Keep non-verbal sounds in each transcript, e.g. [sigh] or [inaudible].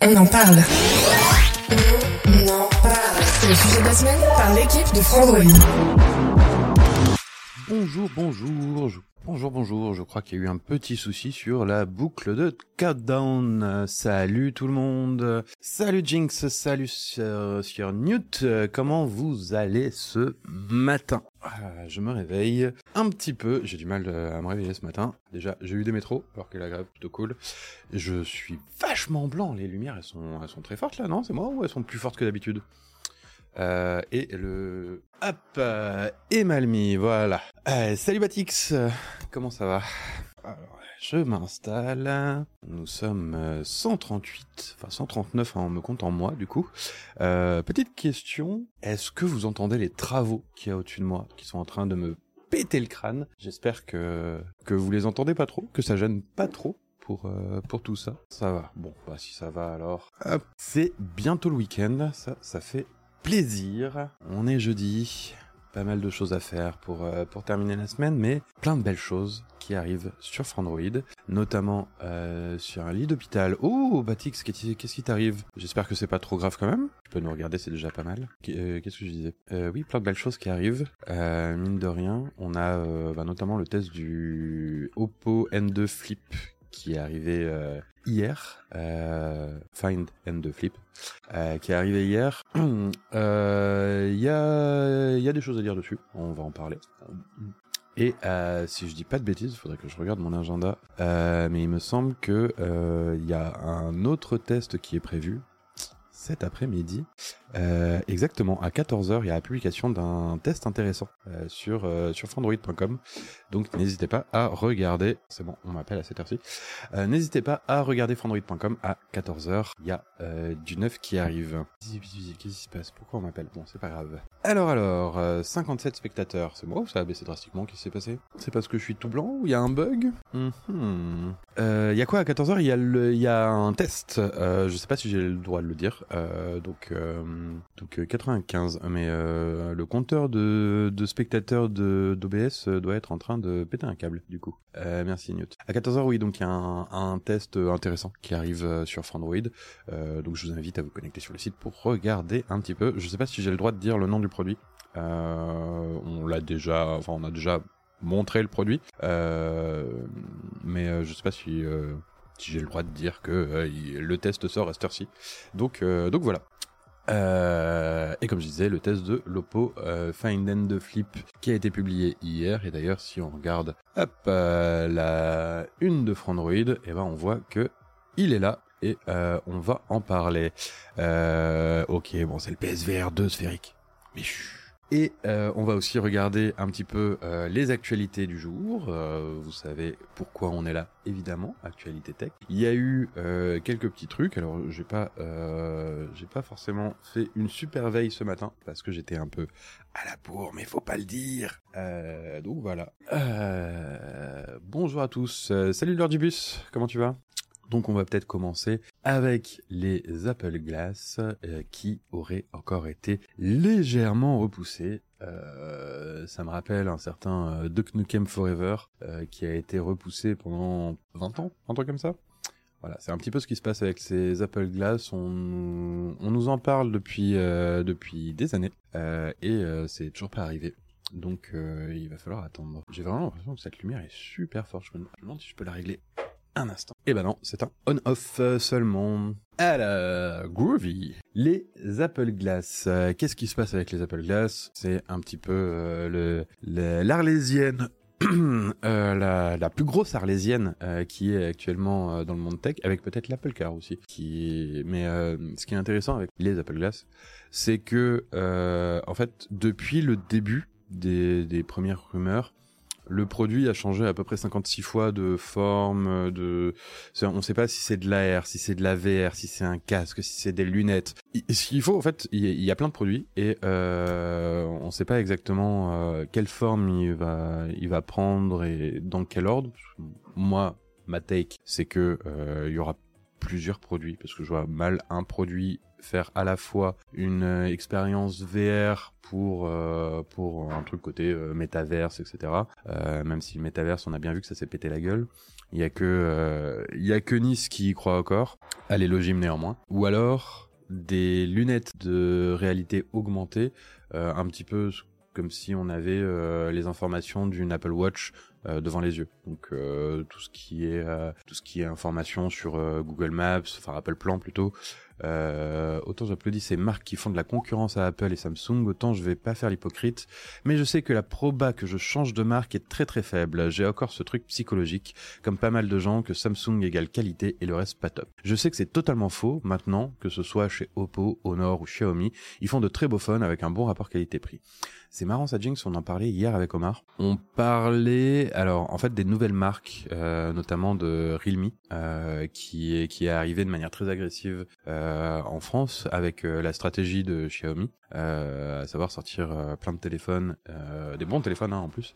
On en parle. On en parle. C'est le sujet de la semaine par l'équipe de Frandroid. Bonjour, bonjour, bonjour, bonjour. Je crois qu'il y a eu un petit souci sur la boucle de Countdown. Euh, Salut tout le monde. Salut Jinx, salut sur, sur Newt. Euh, Comment vous allez ce matin? Ah, Je me réveille un petit peu. J'ai du mal euh, à me réveiller ce matin. Déjà, j'ai eu des métros, alors que la grève plutôt cool. Je suis vachement blanc. Les lumières, elles sont, elles sont très fortes là, non? C'est moi ou elles sont plus fortes que d'habitude? Euh, et le... Hop euh, Et Malmi, voilà. Salut Batix Comment ça va? Je m'installe. Nous sommes euh, 138, enfin 139 en me comptant moi du coup. Euh, petite question, est-ce que vous entendez les travaux qu'il y a au-dessus de moi, qui sont en train de me péter le crâne? J'espère que, vous les entendez pas trop, que ça gêne pas trop pour, euh, pour tout ça. Ça va. Bon, bah si ça va alors. C'est bientôt le week-end, ça, ça fait plaisir. On est jeudi, pas mal de choses à faire pour, euh, pour terminer la semaine, mais plein de belles choses qui arrivent sur Frandroid, notamment euh, sur un lit d'hôpital. Oh, Batix, qu'est-ce qui t'arrive? J'espère que c'est pas trop grave quand même. Tu peux nous regarder, c'est déjà pas mal. Euh, Qu'est-ce que je disais? Oui, plein de belles choses qui arrivent. Mine de rien, on a bah, notamment le test du Oppo N2 Flip qui est arrivé hier. Euh, Find N2 Flip euh, qui est arrivé hier. [clears throat] Euh, Il y, a, y a des choses à dire dessus, on va en parler. Et euh, si je dis pas de bêtises, il faudrait que je regarde mon agenda, euh, mais il me semble que euh, il y a un autre test qui est prévu cet après-midi. Euh, exactement, à 14h, il y a la publication d'un test intéressant euh, sur, euh, sur Frandroid.com. Donc n'hésitez pas à regarder. C'est bon, on m'appelle à cette heure-ci. Euh, n'hésitez pas à regarder Frandroid.com à 14h. Il y a euh, du neuf qui arrive. Qu'est-ce qui se passe? Pourquoi on m'appelle? Bon, c'est pas grave. Alors, alors, euh, 57 spectateurs. C'est moi ou ça a baissé drastiquement? Qu'est-ce qui s'est passé? C'est parce que je suis tout blanc ou il y a un bug? Mhm. Euh, Il y a quoi? À 14h Il y, a le- y a un test. Euh, je sais pas si j'ai le droit de le dire. Euh, donc, euh, donc euh, 95. Mais euh, le compteur de, de spectateurs de d'OBS euh, doit être en train de péter un câble, du coup. Euh, merci Newt. À 14h, oui, donc il y a un, test euh, intéressant qui arrive euh, sur Frandroid. Euh, donc je vous invite à vous connecter sur le site pour regarder un petit peu. Je sais pas si j'ai le droit de dire le nom du produit. Euh, on l'a déjà, enfin on a déjà montré le produit, euh, mais euh, je sais pas si, euh, si j'ai le droit de dire que euh, le test sort à cette heure-ci. Donc, euh, donc voilà. Euh, et comme je disais, le test de l'Oppo euh, Find and Flip qui a été publié hier. Et d'ailleurs, si on regarde hop, euh, la une de Frandroid, et ben on voit que il est là et euh, on va en parler. Euh, ok, bon, c'est le PSVR 2 sphérique. Mais chut. Et euh, on va aussi regarder un petit peu euh, les actualités du jour. Euh, vous savez pourquoi on est là, évidemment, actualité tech. Il y a eu euh, quelques petits trucs. Alors, j'ai pas, euh, j'ai pas forcément fait une super veille ce matin parce que j'étais un peu à la bourre, mais faut pas le dire. Euh, donc voilà. Bonjour à tous. Salut l'heure du bus. Comment tu vas? Donc on va peut-être commencer avec les Apple Glass euh, qui auraient encore été légèrement repoussés. Euh, ça me rappelle un certain euh, Duck Nukem Forever qui a été repoussé pendant 20 ans, un truc comme ça. Voilà, c'est un petit peu ce qui se passe avec ces Apple Glass. On, nous en parle depuis depuis des années et c'est toujours pas arrivé. Donc il va falloir attendre. J'ai vraiment l'impression que cette lumière est super forte. Je me demande si je peux la régler un instant. Eh ben non, c'est un on-off euh, seulement. Alors, Groovy. Les Apple Glass. Euh, Qu'est-ce qui se passe avec les Apple Glass? C'est un petit peu euh, le l'arlésienne. [clears throat] la, plus grosse arlésienne qui est actuellement dans le monde tech, avec peut-être l'Apple Car aussi. Qui, mais ce qui est intéressant avec les Apple Glass, c'est que en fait depuis le début des premières rumeurs, le produit a changé à peu près 56 fois de forme, de, on ne sait pas si c'est de l'AR, si c'est de la VR, si c'est un casque, si c'est des lunettes. Ce qu'il faut, en fait, il y a plein de produits et euh, on ne sait pas exactement euh, quelle forme il va, il va prendre et dans quel ordre. Moi, ma take, c'est que euh, il y aura plusieurs produits parce que je vois mal un produit faire à la fois une euh, expérience VR pour euh, pour un truc côté euh, métaverse etc même si le métaverse on a bien vu que ça s'est pété la gueule. Il y a que il y a que Nice qui y croit encore. Allez logime néanmoins. Ou alors des lunettes de réalité augmentée un petit peu comme si on avait les informations d'une Apple Watch devant les yeux. Donc tout ce qui est tout ce qui est information sur Google Maps, enfin Apple Plan plutôt, euh, autant j'applaudis ces marques qui font de la concurrence à Apple et Samsung, autant je vais pas faire l'hypocrite. Mais je sais que la proba que je change de marque est très très faible. J'ai encore ce truc psychologique, comme pas mal de gens, que Samsung égale qualité et le reste pas top. Je sais que c'est totalement faux maintenant, que ce soit chez Oppo, Honor ou Xiaomi, ils font de très beaux phones avec un bon rapport qualité-prix. C'est marrant ça Jinx, on en parlait hier avec Omar. On parlait alors en fait des nouvelles marques, euh, notamment de Realme, euh, qui est qui est arrivé de manière très agressive euh, en France avec euh, la stratégie de Xiaomi, euh, à savoir sortir euh, plein de téléphones, des bons téléphones hein, en plus,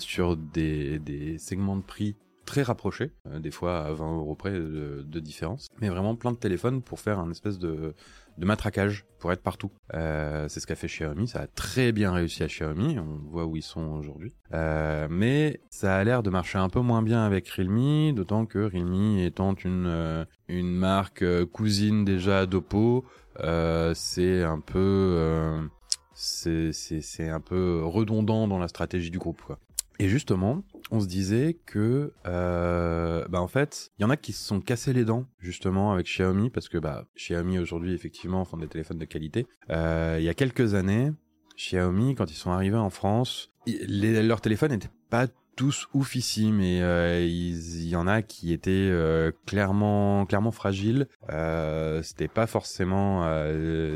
sur des des segments de prix très rapprochés, des fois à 20 euros près de, différence, mais vraiment plein de téléphones pour faire un espèce de matraquage pour être partout. Euh, c'est ce qu'a fait Xiaomi, ça a très bien réussi à Xiaomi, on voit où ils sont aujourd'hui. Euh, mais ça a l'air de marcher un peu moins bien avec Realme, d'autant que Realme étant une euh, marque euh, cousine déjà d'Oppo, euh, c'est un peu c'est un peu redondant dans la stratégie du groupe. Et justement, on se disait que, euh, bah en fait, il y en a qui se sont cassés les dents justement avec Xiaomi parce que bah Xiaomi aujourd'hui effectivement font des téléphones de qualité. Euh, il y a quelques années, Xiaomi quand ils sont arrivés en France, leurs téléphones n'étaient pas tous oufissimes et euh, il y en a qui étaient euh, clairement clairement fragiles. Euh, C'était pas forcément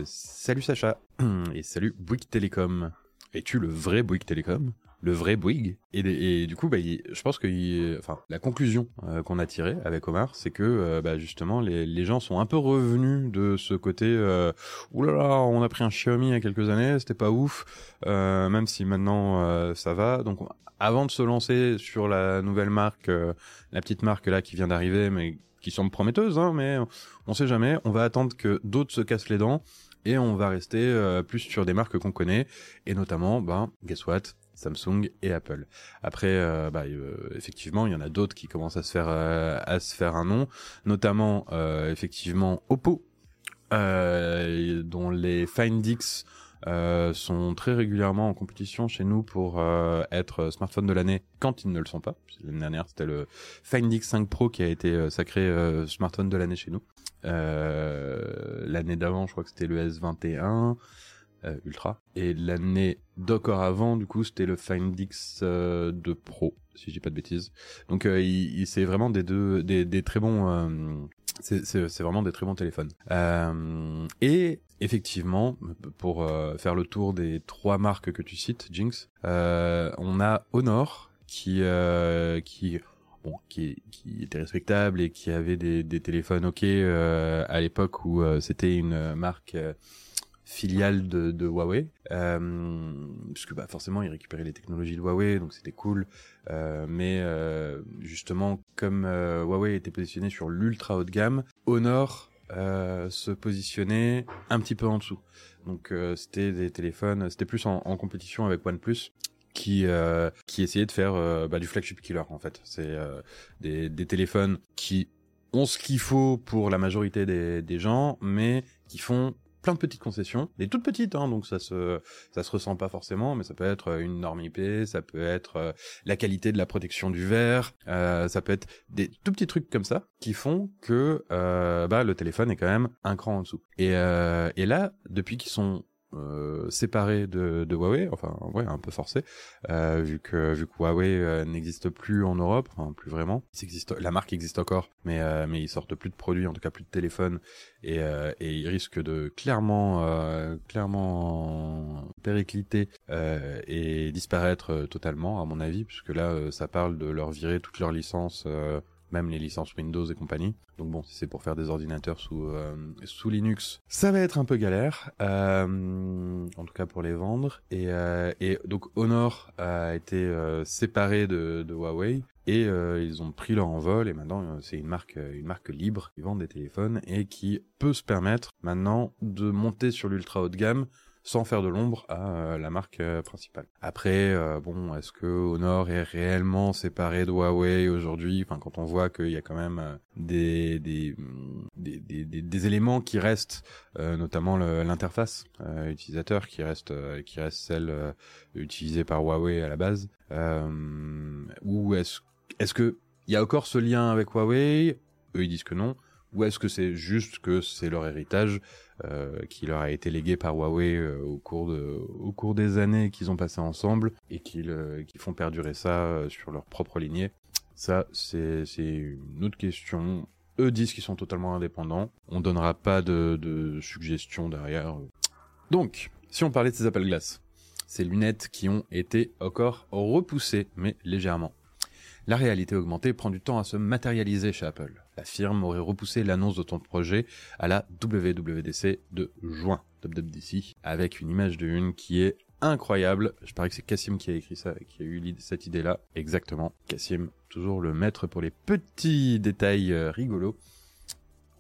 salut Sacha [clears throat] et salut Bouygues Télécom. Es-tu le vrai Bouygues Télécom? Le vrai Bouygues. Et, du coup, bah, je pense que, enfin, la conclusion euh, qu'on a tirée avec Omar, c'est que, euh, bah, justement, les, gens sont un peu revenus de ce côté, euh, oulala, on a pris un Xiaomi il y a quelques années, c'était pas ouf, euh, même si maintenant ça va. Donc, avant de se lancer sur la nouvelle marque, la petite marque là qui vient d'arriver, mais qui semble prometteuse, hein, mais on sait jamais. On va attendre que d'autres se cassent les dents et on va rester plus sur des marques qu'on connaît et notamment ben guess what? Samsung et Apple. Après, euh, bah, euh, effectivement, il y en a d'autres qui commencent à se faire euh, à se faire un nom, notamment effectivement Oppo, dont les Find X sont très régulièrement en compétition chez nous pour être smartphone de l'année quand ils ne le sont pas. L'année dernière, c'était le Find X5 Pro qui a été sacré smartphone de l'année chez nous. l'année d'avant, je crois que c'était le S21. Euh, Ultra. Et l'année d'encore avant, du coup, c'était le Find X euh, 2 Pro, si j'ai pas de bêtises. Donc, euh, il, c'est vraiment des deux, des, des très bons. Euh, c'est vraiment des très bons téléphones. et effectivement, pour faire le tour des trois marques que tu cites, Jinx, on a Honor qui qui bon, qui, qui était respectable et qui avait des, des téléphones ok euh, à l'époque où c'était une marque filiale de, Huawei, euh, puisque bah, forcément ils récupéraient les technologies de Huawei, donc c'était cool. Euh, mais euh, justement, comme euh, Huawei était positionné sur l'ultra haut de gamme, Honor se positionnait un petit peu en dessous. Donc c'était des téléphones, c'était plus en, compétition avec OnePlus qui qui essayait de faire bah, du flagship killer en fait. C'est des, des téléphones qui ont ce qu'il faut pour la majorité des gens, mais qui font plein de petites concessions, des toutes petites, hein, donc ça se ça se ressent pas forcément, mais ça peut être euh, une norme IP, ça peut être euh, la qualité de la protection du verre, euh, ça peut être des tout petits trucs comme ça qui font que euh, bah le téléphone est quand même un cran en dessous. Et, et là, depuis qu'ils sont euh, séparés de, de, Huawei, enfin ouais un peu forcé, euh, vu que vu que Huawei euh, n'existe plus en Europe, enfin plus vraiment. Existe, la marque existe encore, mais euh, mais ils sortent plus de produits, en tout cas plus de téléphones, et et ils risquent de clairement clairement péricliter et disparaître totalement à mon avis, puisque là ça parle de leur virer toutes leurs licences même les licences Windows et compagnie. Donc bon, si c'est pour faire des ordinateurs sous euh, sous Linux, ça va être un peu galère, euh, en tout cas pour les vendre. Et, euh, et donc Honor a été euh, séparé de, de Huawei et euh, ils ont pris leur envol et maintenant c'est une marque une marque libre qui vend des téléphones et qui peut se permettre maintenant de monter sur l'ultra haut de gamme sans faire de l'ombre à euh, la marque euh, principale. Après, euh, bon, est-ce que Honor est réellement séparé de Huawei aujourd'hui? Enfin, quand on voit qu'il y a quand même des, des, éléments qui restent, notamment l'interface utilisateur qui reste qui reste celle utilisée par Huawei à la base, ou est-ce est-ce que il y a encore ce lien avec Huawei? Eux, ils disent que non. Ou est-ce que c'est juste que c'est leur héritage euh, qui leur a été légué par Huawei euh, au cours des années qu'ils ont passé ensemble et qu'ils euh, font perdurer ça sur leur propre lignée? Ça c'est une autre question. Eux disent qu'ils sont totalement indépendants. On donnera pas de, de suggestions derrière. Donc, si on parlait de ces Apple Glass, ces lunettes qui ont été encore repoussées, mais légèrement. La réalité augmentée prend du temps à se matérialiser chez Apple. La firme aurait repoussé l'annonce de ton projet à la WWDC de juin, WWDC, avec une image de une qui est incroyable. Je parie que c'est Cassim qui a écrit ça, qui a eu cette idée-là. Exactement. Cassim, toujours le maître pour les petits détails euh, rigolos.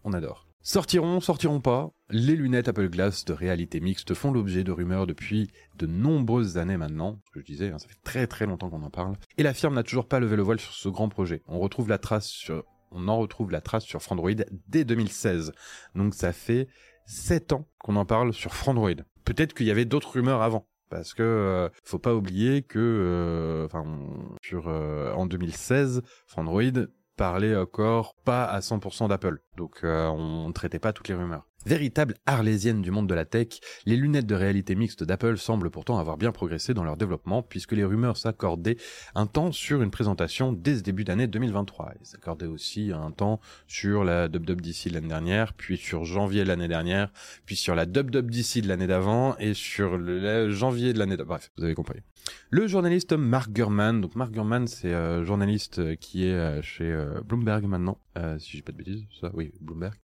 On adore. Sortiront, sortiront pas, les lunettes Apple Glass de réalité mixte font l'objet de rumeurs depuis de nombreuses années maintenant, je disais, hein, ça fait très très longtemps qu'on en parle, et la firme n'a toujours pas levé le voile sur ce grand projet. On retrouve la trace sur, on en retrouve la trace sur Frandroid dès 2016. Donc ça fait 7 ans qu'on en parle sur Frandroid. Peut-être qu'il y avait d'autres rumeurs avant parce que euh, faut pas oublier que euh, enfin sur euh, en 2016 Frandroid parlait encore pas à 100% d'Apple. Donc euh, on ne traitait pas toutes les rumeurs. Véritable arlésienne du monde de la tech, les lunettes de réalité mixte d'Apple semblent pourtant avoir bien progressé dans leur développement puisque les rumeurs s'accordaient un temps sur une présentation dès ce début d'année 2023. Ils s'accordaient aussi un temps sur la WWDC l'année dernière, puis sur janvier l'année dernière, puis sur la WWDC de l'année d'avant et sur le janvier de l'année d'avant. Bref, vous avez compris. Le journaliste Mark Gurman, donc Mark Gurman c'est euh, journaliste euh, qui est euh, chez euh, Bloomberg maintenant, si j'ai pas de bêtises, ça oui, Bloomberg,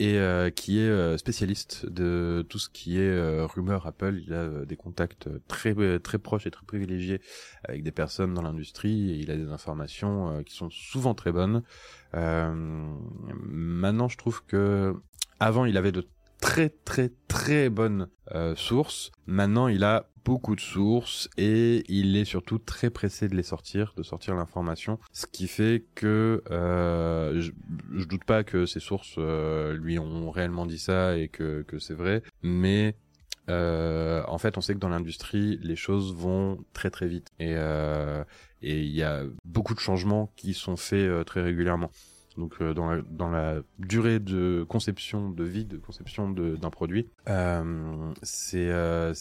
et qui est spécialiste de tout ce qui est rumeur Apple. Il a des contacts très très proches et très privilégiés avec des personnes dans l'industrie il a des informations qui sont souvent très bonnes. maintenant, je trouve que avant il avait de très très très bonnes sources. Maintenant, il a beaucoup de sources et il est surtout très pressé de les sortir, de sortir l'information, ce qui fait que euh, je, je, doute pas que ces sources euh, lui ont réellement dit ça et que, que c'est vrai, mais euh, en fait on sait que dans l'industrie les choses vont très très vite. Et euh, et il y a beaucoup de changements qui sont faits euh, très régulièrement. Donc euh, dans, la, dans la durée de conception, de vie, de conception d'un produit, euh, c'est euh,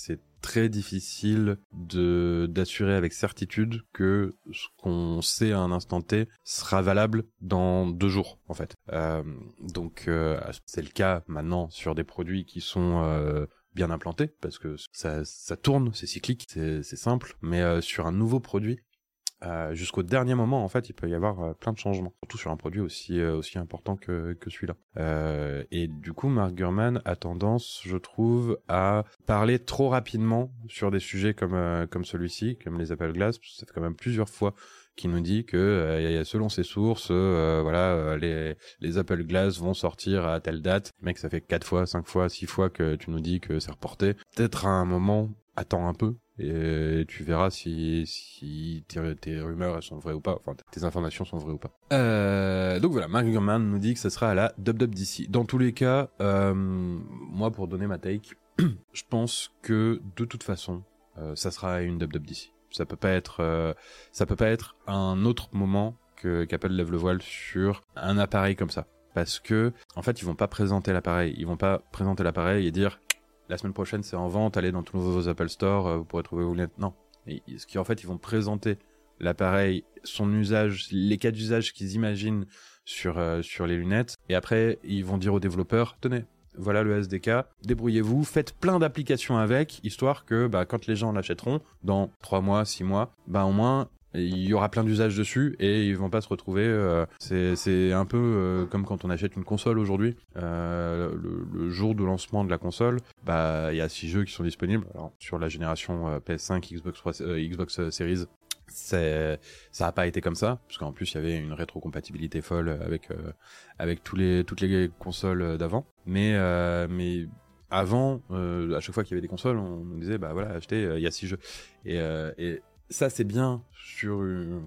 très difficile de d'assurer avec certitude que ce qu'on sait à un instant T sera valable dans deux jours en fait. Euh, donc euh, c'est le cas maintenant sur des produits qui sont euh, bien implantés parce que ça, ça tourne, c'est cyclique, c'est simple, mais sur un nouveau produit, euh, jusqu'au dernier moment, en fait, il peut y avoir euh, plein de changements, surtout sur un produit aussi euh, aussi important que que celui-là. Euh, et du coup, Mark Gurman a tendance, je trouve, à parler trop rapidement sur des sujets comme comme celui-ci, comme les Apple Glass. Ça fait quand même plusieurs fois qu'il nous dit que selon ses sources, voilà, les les Apple Glass vont sortir à telle date. Mec, ça fait quatre fois, cinq fois, six fois que tu nous dis que c'est reporté. Peut-être à un moment, attends un peu et tu verras si, tes, rumeurs sont vraies ou pas, enfin tes informations sont vraies ou pas. Euh, donc voilà, Mark Gurman nous dit que ce sera à la d'ici. Dans tous les cas, euh, moi pour donner ma take, [clears throat] je pense que de toute façon, euh, ça sera une d'ici. Ça peut pas être, euh, ça peut pas être un autre moment que qu'Apple lève le voile sur un appareil comme ça, parce que en fait ils vont pas présenter l'appareil, ils vont pas présenter l'appareil et dire la semaine prochaine c'est en vente, allez dans tous vos Apple Store, euh, vous pourrez trouver vos lunettes. Non. Ce qui en fait, ils vont présenter l'appareil, son usage, les cas d'usage qu'ils imaginent sur, euh, les lunettes. Et après, ils vont dire aux développeurs, tenez, voilà le SDK, débrouillez-vous, faites plein d'applications avec, histoire que bah, quand les gens l'achèteront, dans 3 mois, 6 mois, bah, au moins il y aura plein d'usages dessus et ils vont pas se retrouver. Euh, c'est un peu euh, comme quand on achète une console aujourd'hui. Euh, le, jour de lancement de la console, bah il y a six jeux qui sont disponibles. Alors, sur la génération PS5, Xbox 3, Xbox Series, c'est ça a pas été comme ça parce qu'en plus il y avait une rétrocompatibilité folle avec avec tous les toutes les consoles d'avant. Mais mais avant, à chaque fois qu'il y avait des consoles, on nous disait bah voilà achetez, il y a six jeux et, et ça c'est bien sur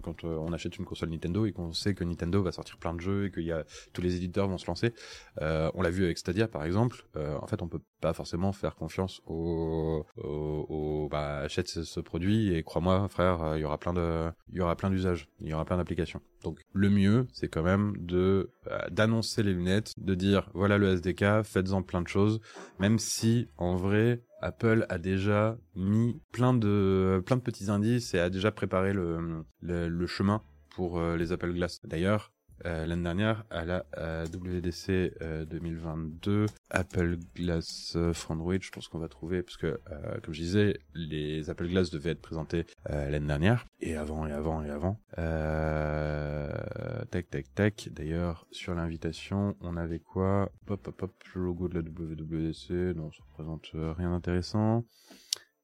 quand euh, on achète une console Nintendo et qu'on sait que Nintendo va sortir plein de jeux et que y a tous les éditeurs vont se lancer. Euh, on l'a vu avec Stadia par exemple. Euh, en fait, on peut pas forcément faire confiance au, au, au bah achète ce, produit et crois-moi frère, il y aura plein de il y aura plein d'usages, il y aura plein d'applications. Donc le mieux, c'est quand même de d'annoncer les lunettes, de dire voilà le SDK, faites-en plein de choses, même si en vrai Apple a déjà mis plein de petits indices et a déjà préparé le, le, chemin pour euh, les Apple Glass. D'ailleurs, euh, l'année dernière, à la WDC 2022, euh, Apple Glass Android, je pense qu'on va trouver, parce que, comme je disais, les Apple Glass devaient être présentés l'année dernière, et avant, et avant, et avant. tac, tac, tac. D'ailleurs, sur l'invitation, on avait quoi? Hop, hop, hop, le logo de la WWDC, non, ça représente rien d'intéressant.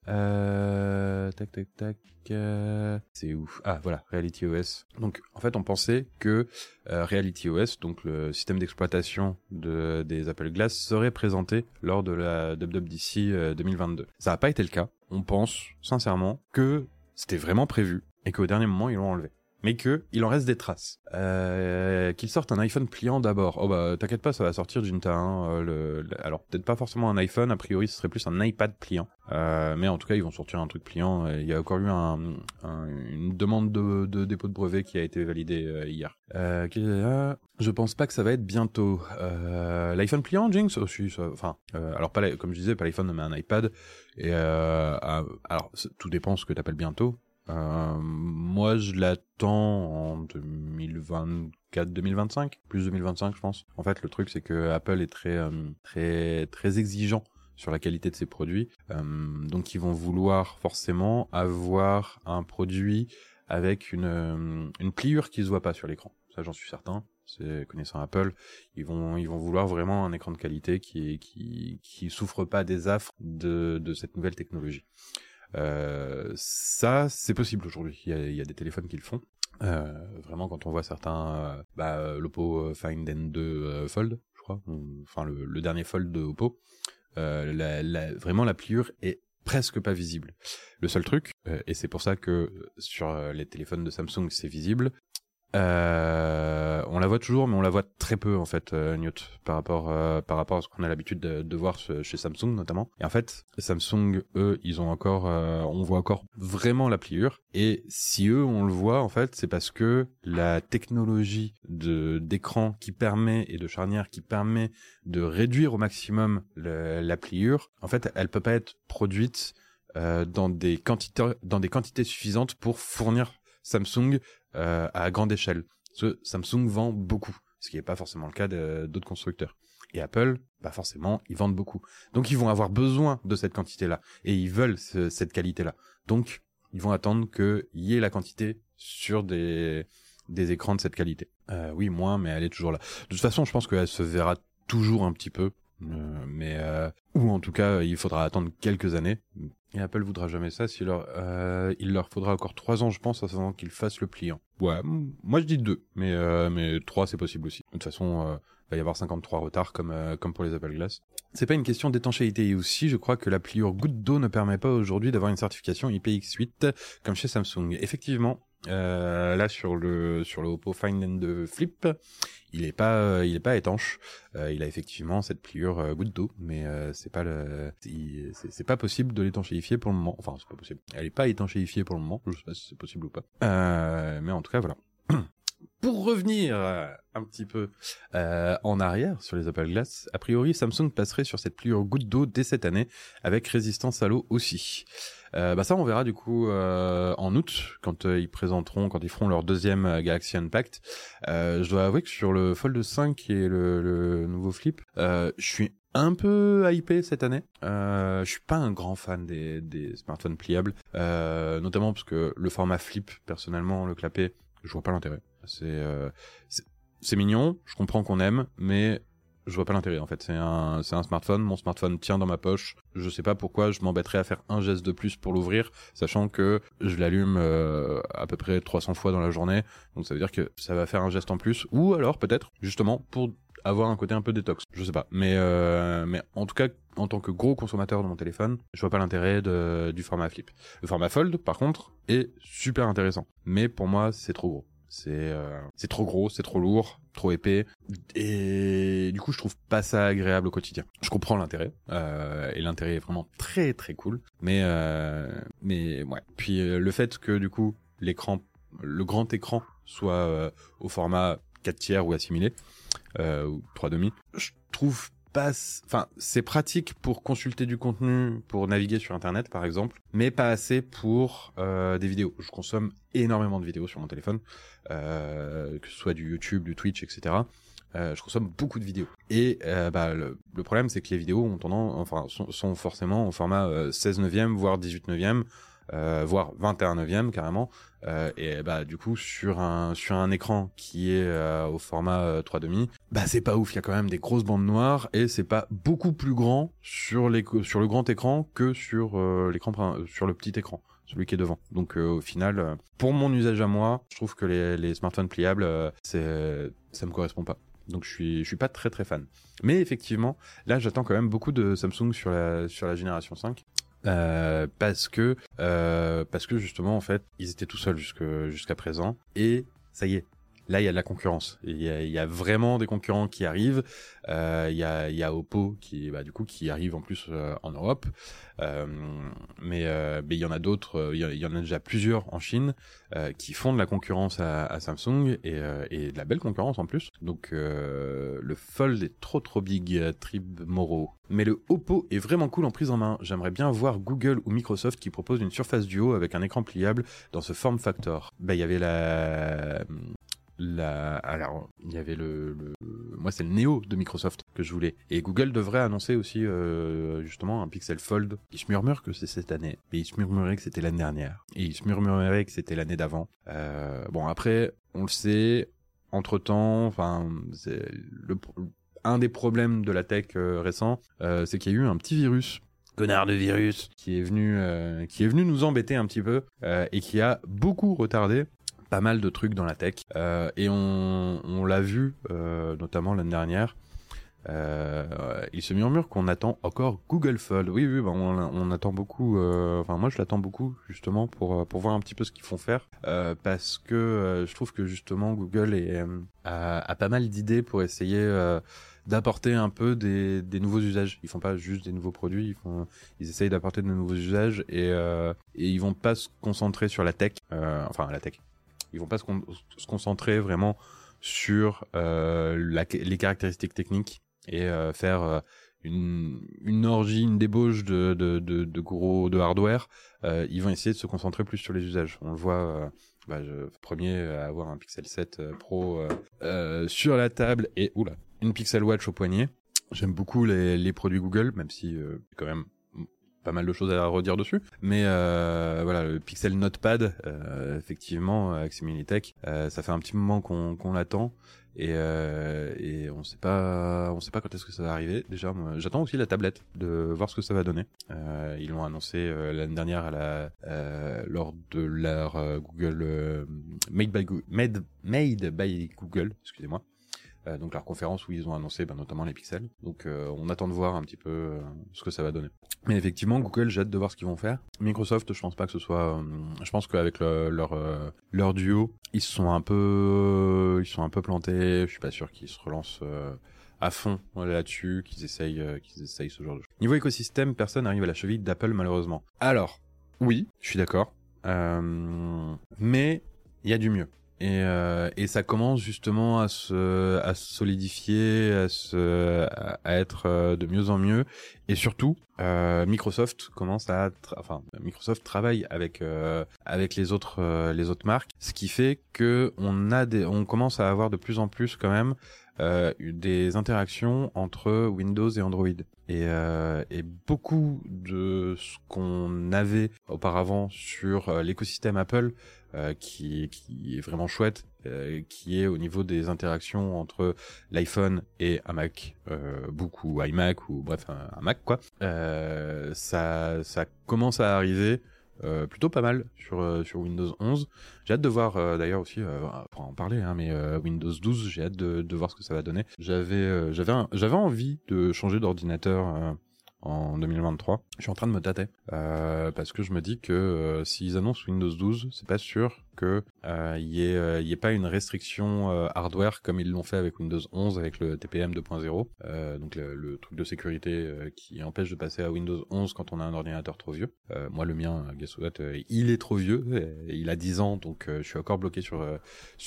Euh, tac tac tac. Euh, c'est ouf. Ah voilà, Reality OS. Donc en fait on pensait que euh, Reality OS, donc le système d'exploitation de, des Apple Glass, serait présenté lors de la WWDC 2022. Ça n'a pas été le cas. On pense sincèrement que c'était vraiment prévu et qu'au dernier moment ils l'ont enlevé mais que il en reste des traces. Euh, qu'il sorte un iPhone pliant d'abord. Oh bah t'inquiète pas, ça va sortir d'une hein, alors peut-être pas forcément un iPhone, a priori ce serait plus un iPad pliant. Euh, mais en tout cas ils vont sortir un truc pliant. Il y a encore eu un, une demande de, de, dépôt de brevet qui a été validée euh, hier. Euh, je pense pas que ça va être bientôt. Euh, L'iPhone pliant, Jinx aussi. Oh, enfin, euh, alors pas comme je disais, pas l'iPhone mais un iPad. Et alors tout dépend ce que t'appelles bientôt. Euh, moi, je l'attends en 2024-2025, plus 2025, je pense. En fait, le truc, c'est que Apple est très, euh, exigeant sur la qualité de ses produits. Euh, donc, ils vont vouloir forcément avoir un produit avec une, pliure qui se voit pas sur l'écran. Ça, j'en suis certain. Connaissant Apple, ils vont ils vont vouloir vraiment un écran de qualité qui qui souffre pas des affres de cette nouvelle technologie. Euh, ça, c'est possible aujourd'hui. Il y a, y a, des téléphones qui le font. Euh, vraiment, quand on voit certains, euh, bah, l'Oppo Find N2 Fold, je crois, enfin le, le, dernier Fold de Oppo, la, la, vraiment la pliure est presque pas visible. Le seul truc, et c'est pour ça que sur les téléphones de Samsung c'est visible, euh, on la voit toujours, mais on la voit très peu en fait, euh, Newt, par rapport euh, par rapport à ce qu'on a l'habitude de, voir chez Samsung notamment. Et en fait, Samsung, eux, ils ont encore, euh, on voit encore vraiment la pliure. Et si eux, on le voit en fait, c'est parce que la technologie de d'écran qui permet et de charnière qui permet de réduire au maximum la pliure, en fait, elle peut pas être produite dans des quantités dans des quantités suffisantes pour fournir Samsung euh, à grande échelle. Ce Samsung vend beaucoup, ce qui n'est pas forcément le cas d'autres constructeurs. Et Apple, bah forcément, ils vendent beaucoup. Donc ils vont avoir besoin de cette quantité-là. Et ils veulent cette qualité-là. Donc ils vont attendre qu'il y ait la quantité sur des, des écrans de cette qualité. Euh, oui, moins, mais elle est toujours là. De toute façon, je pense qu'elle se verra toujours un petit peu. Euh, mais euh, ou en tout cas, il faudra attendre quelques années. Et Apple voudra jamais ça. Si leur, euh, il leur faudra encore trois ans, je pense, avant qu'ils fassent le pliant. Ouais, moi je dis deux, mais euh, mais trois c'est possible aussi. De toute façon, euh, va y avoir 53 retards comme euh, comme pour les Apple Glass. C'est pas une question d'étanchéité aussi. Je crois que la pliure goutte d'eau ne permet pas aujourd'hui d'avoir une certification IPX8 comme chez Samsung. Effectivement, euh, là sur le sur le Oppo Find N2 Flip, il est pas euh, il est pas étanche. Euh, il a effectivement cette pliure euh, goutte d'eau, mais c'est pas le c'est pas possible de l'étanchéifier pour le moment. Enfin c'est pas possible. Elle est pas étanchéifiée pour le moment. Je sais pas si c'est possible ou pas. mais en tout cas voilà. [clears throat] pour revenir un petit peu euh, en arrière sur les Apple Glass, a priori Samsung passerait sur cette pluie goutte d'eau dès cette année, avec résistance à l'eau aussi. Euh, bah ça on verra du coup euh, en août quand euh, ils présenteront quand ils feront leur deuxième euh, Galaxy Unpacked. Euh, je dois avouer que sur le Fold 5 qui est le, le nouveau flip, je suis un peu hypé cette année. Euh, je suis pas un grand fan des, des smartphones pliables, notamment parce que le format flip, personnellement, le clapet, je vois pas l'intérêt. C'est c'est mignon, je comprends qu'on aime, mais je vois pas l'intérêt en fait. C'est un, c'est un smartphone, mon smartphone tient dans ma poche. Je sais pas pourquoi je m'embêterais à faire un geste de plus pour l'ouvrir, sachant que je l'allume euh, à peu près 300 fois dans la journée. Donc ça veut dire que ça va faire un geste en plus, ou alors peut-être justement pour avoir un côté un peu détox. Je sais pas, mais euh, mais en tout cas en tant que gros consommateur de mon téléphone, je vois pas l'intérêt du format flip. Le format fold, par contre, est super intéressant, mais pour moi c'est trop gros. C'est euh, c'est trop gros, c'est trop lourd, trop épais et du coup je trouve pas ça agréable au quotidien. Je comprends l'intérêt euh, et l'intérêt est vraiment très très cool, mais euh, mais ouais. Puis euh, le fait que du coup l'écran, le grand écran soit euh, au format 4 tiers ou assimilé euh, ou 3 demi, je trouve passe, enfin, c'est pratique pour consulter du contenu, pour naviguer sur Internet, par exemple, mais pas assez pour euh, des vidéos. Je consomme énormément de vidéos sur mon téléphone, euh, que ce soit du YouTube, du Twitch, etc. Euh, je consomme beaucoup de vidéos. Et euh, bah, le, problème, c'est que les vidéos ont tendance, enfin, sont, forcément au format 16 neuvième, voire 18 neuvième, euh, voire 21 neuvième carrément. Euh, et bah du coup sur un sur un écran qui est euh, au format 3 demi, bah c'est pas ouf. Il y a quand même des grosses bandes noires et c'est pas beaucoup plus grand sur les sur le grand écran que sur l'écran sur le petit écran celui qui est devant. Donc euh, au final, euh, pour mon usage à moi, je trouve que les, les smartphones pliables, euh, c'est ça me correspond pas. Donc je suis je suis pas très très fan. Mais effectivement, là j'attends quand même beaucoup de Samsung sur la sur la génération 5. Euh, parce que euh, parce que justement en fait ils étaient tout seuls jusque jusqu'à présent. Et ça y est là il y a de la concurrence. Il y a, vraiment des concurrents qui arrivent. Euh, il y a Oppo qui bah du coup qui arrive en plus euh, en Europe. Euh, mais il y en a d'autres il y, en a déjà plusieurs en Chine qui font de la concurrence à, Samsung et, et de la belle concurrence en plus. Donc le Fold est trop trop big Trib Moro. Mais le Oppo est vraiment cool en prise en main. J'aimerais bien voir Google ou Microsoft qui proposent une surface duo avec un écran pliable dans ce form factor. Bah il y avait la la alors il y avait le, le... moi c'est le Neo de Microsoft que je voulais. Et Google devrait annoncer aussi euh, justement un Pixel Fold. Il se murmure que c'est cette année mais il se murmurait que c'était l'année dernière. Et il se murmurait que c'était l'année d'avant. Euh, bon après on le sait entre temps enfin le un des problèmes de la tech euh, récent euh, c'est qu'il y a eu un petit virus. Connard de virus. Qui est venu euh, qui est venu nous embêter un petit peu euh, et qui a beaucoup retardé pas mal de trucs dans la tech euh, et on, l'a vu euh, notamment l'année dernière euh, il se murmure qu'on attend encore Google Fold. Oui, oui, bah on, attend beaucoup. Enfin, moi, je l'attends beaucoup justement pour pour voir un petit peu ce qu'ils font faire, parce que je trouve que justement Google a, pas mal d'idées pour essayer d'apporter un peu des, des nouveaux usages. Ils font pas juste des nouveaux produits, ils font, ils essayent d'apporter de nouveaux usages et et ils vont pas se concentrer sur la tech, enfin la tech. Ils vont pas se, con se concentrer vraiment sur euh, les caractéristiques techniques et euh, faire euh, une, orgie, une débauche de, gros de hardware, ils vont essayer de se concentrer plus sur les usages. On le voit, bah, premier à avoir un Pixel 7 Pro sur la table et oula, une Pixel Watch au poignet. J'aime beaucoup les produits Google, même si quand même pas mal de choses à redire dessus. Mais euh, voilà, le Pixel Notepad, euh, effectivement, avec euh, ça fait un petit moment qu'on qu'on l'attend et, euh, et on sait pas, on sait pas quand est-ce que ça va arriver. Déjà, j'attends aussi la tablette de voir ce que ça va donner. Euh, ils l'ont annoncé euh, l'année dernière à la lors de leur Google Made by Made by Google, excusez-moi. Euh, donc leur conférence où ils ont annoncé ben, notamment les pixels. Donc euh, on attend de voir un petit peu euh, ce que ça va donner. Mais effectivement, Google, j'ai hâte de voir ce qu'ils vont faire. Microsoft, je pense pas que ce soit. je pense qu'avec le, leur leur duo, ils sont un peu, ils sont un peu plantés. Je suis pas sûr qu'ils se relancent à fond là-dessus, qu'ils essayent, qu'ils essayent ce genre de choses. Niveau écosystème, personne n'arrive à la cheville d'Apple malheureusement. Alors, oui, je suis d'accord, mais il y a du mieux et, euh, et ça commence justement à se, à se solidifier, à, se, à être euh, de mieux en mieux. Et surtout, euh, Microsoft commence à, enfin, Microsoft travaille avec euh, avec les autres euh, les autres marques, ce qui fait que on a des, on commence à avoir de plus en plus quand même euh, des interactions entre Windows et Android. Et, euh, et beaucoup de ce qu'on avait auparavant sur l'écosystème Apple, euh, qui, qui est vraiment chouette, euh, qui est au niveau des interactions entre l'iPhone et un Mac, euh, Book ou iMac ou bref un, Mac quoi. Euh, ça, ça commence à arriver. euh, plutôt pas mal sur sur Windows 11. J'ai hâte de voir d'ailleurs aussi pour en parler hein, mais Windows 12, j'ai hâte de, de voir ce que ça va donner. J'avais j'avais envie de changer d'ordinateur en 2023. Je suis en train de me tâter euh, parce que je me dis que euh, s'ils annoncent Windows 12, c'est pas sûr que euh, il y ait euh, y ait pas une restriction euh, hardware comme ils l'ont fait avec Windows 11 avec le TPM 2.0, euh, donc le, truc de sécurité euh, qui empêche de passer à Windows 11 quand on a un ordinateur trop vieux. Euh, moi le mien, euh, guess what, euh, il est trop vieux, il a 10 ans donc euh, je suis encore bloqué sur euh,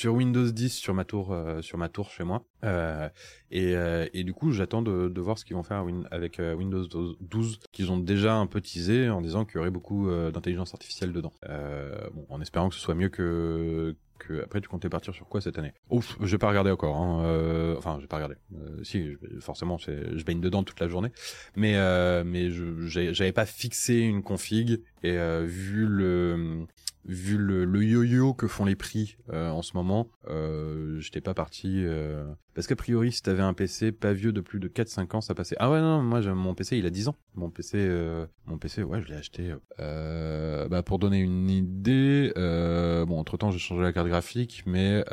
Windows 10 sur ma tour euh, sur ma tour chez moi. Euh, et, euh, du coup, j'attends de, voir ce qu'ils vont faire avec euh, Windows 12, qu'ils ont déjà un peu teasé en disant qu'il y aurait beaucoup euh, d'intelligence artificielle dedans. Euh, en espérant que ce soit mieux que que après tu comptais partir sur quoi cette année? Ouf, je vais pas regarder encore. Hein. Euh, enfin, je vais pas regarder. Euh, si, forcément, je baigne dedans toute la journée, mais euh, mais j'ai- j'avais pas fixé une config et euh, vu le vu le, yo-yo que font les prix euh, en ce moment, euh, j'étais pas parti euh, parce qu'a priori si t'avais un PC pas vieux de plus de 4-5 ans, ça passait. Ah ouais non, moi mon PC il a 10 ans. Mon PC mon PC ouais, je l'ai acheté bah pour donner une idée bon entre-temps j'ai changé la carte graphique mais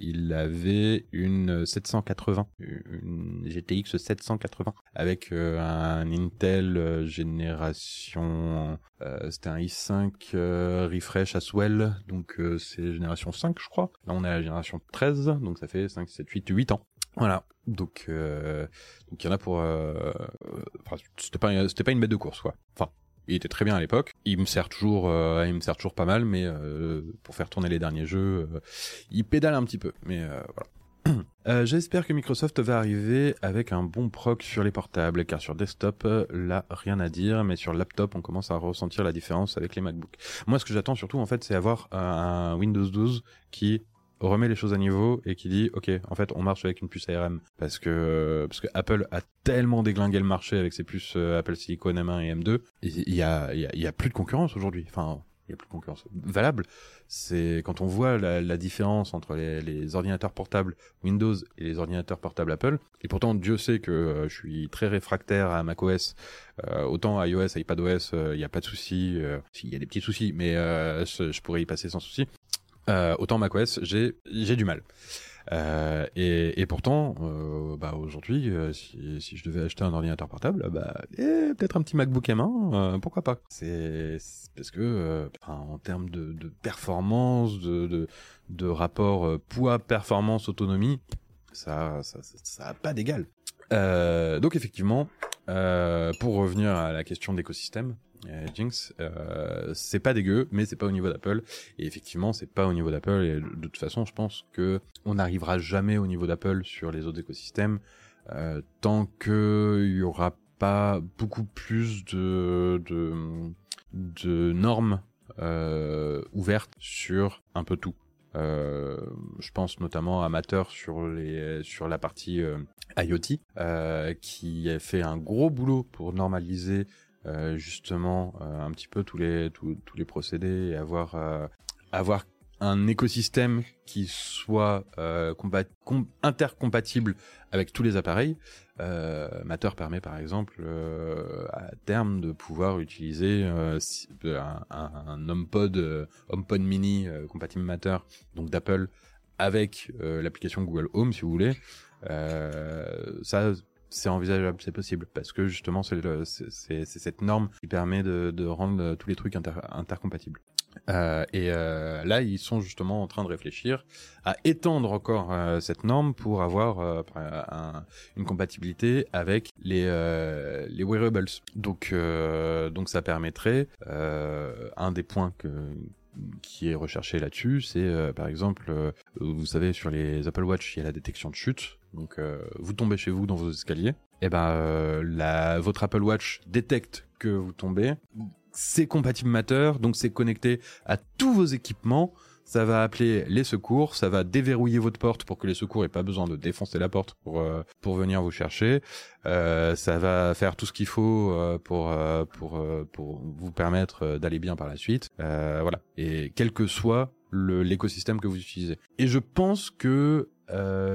il avait une 780 une GTX 780 avec un Intel génération euh, c'était un i5 euh, refresh Aswell, donc euh, c'est génération 5 je crois. Là on est à la génération 13, donc ça fait 5, 7, 8, 8 ans. Voilà. Donc euh, donc il y en a pour euh, enfin, c'était pas une bête de course quoi. Enfin, il était très bien à l'époque. Il me sert toujours il me sert toujours pas mal mais pour faire tourner les derniers jeux, il pédale un petit peu mais voilà. Euh, J'espère que Microsoft va arriver avec un bon proc sur les portables, car sur desktop, euh, là, rien à dire, mais sur laptop, on commence à ressentir la différence avec les MacBooks. Moi, ce que j'attends surtout, en fait, c'est avoir un Windows 12 qui remet les choses à niveau et qui dit ok en fait on marche avec une puce ARM parce que parce que Apple a tellement déglingué le marché avec ses puces euh, Apple Silicon M1 et M2 il y a il plus de concurrence aujourd'hui enfin il plus concurrence. Valable c'est quand on voit la, différence entre les, ordinateurs portables Windows et les ordinateurs portables Apple. Et pourtant Dieu sait que euh, je suis très réfractaire à macOS euh, autant iOS iPadOS il n'y a pas de souci euh, s'il y a des petits soucis mais euh, je, je pourrais y passer sans souci. Euh, autant macOS, j'ai j'ai du mal. Euh, et, et pourtant, euh, bah aujourd'hui, euh, si, si je devais acheter un ordinateur portable, bah eh, peut-être un petit MacBook M1, euh, pourquoi pas C'est parce que, euh, en termes de, de performance, de, de, de rapport euh, poids, performance, autonomie, ça ça, ça, a pas d'égal. Donc effectivement, pour revenir à la question d'écosystème, euh, Jinx, euh, c'est pas dégueu, mais c'est pas au niveau d'Apple. Et effectivement, c'est pas au niveau d'Apple. Et de toute façon, je pense que on n'arrivera jamais au niveau d'Apple sur les autres écosystèmes euh, tant que il y aura pas beaucoup plus de de, de normes euh, ouvertes sur un peu tout. Euh, je pense notamment à Matter sur les sur la partie euh, IoT euh, qui a fait un gros boulot pour normaliser euh, justement euh, un petit peu tous les tous, tous les procédés et avoir euh, avoir un écosystème qui soit euh, compa- com- intercompatible avec tous les appareils. Euh, Matter permet par exemple à terme de pouvoir utiliser un, un, HomePod, HomePod Mini compatible Matter, donc d'Apple, avec l'application Google Home si vous voulez. Ça, c'est envisageable, c'est possible, parce que justement, c'est cette norme qui permet de, rendre tous les trucs inter- intercompatibles. Euh, et euh, là, ils sont justement en train de réfléchir à étendre encore euh, cette norme pour avoir un- une compatibilité avec les les wearables. Donc donc ça permettrait un des points qui est recherché là-dessus, c'est par exemple, vous savez, sur les Apple Watch, il y a la détection de chute. Donc, vous tombez chez vous dans vos escaliers, et ben, la, votre Apple Watch détecte que vous tombez. C'est compatible Matter, donc c'est connecté à tous vos équipements ça va appeler les secours, ça va déverrouiller votre porte pour que les secours aient pas besoin de défoncer la porte pour euh, pour venir vous chercher. Euh, ça va faire tout ce qu'il faut euh, pour euh, pour euh, pour vous permettre d'aller bien par la suite. voilà. Et quel que soit l'écosystème que vous utilisez. Et je pense que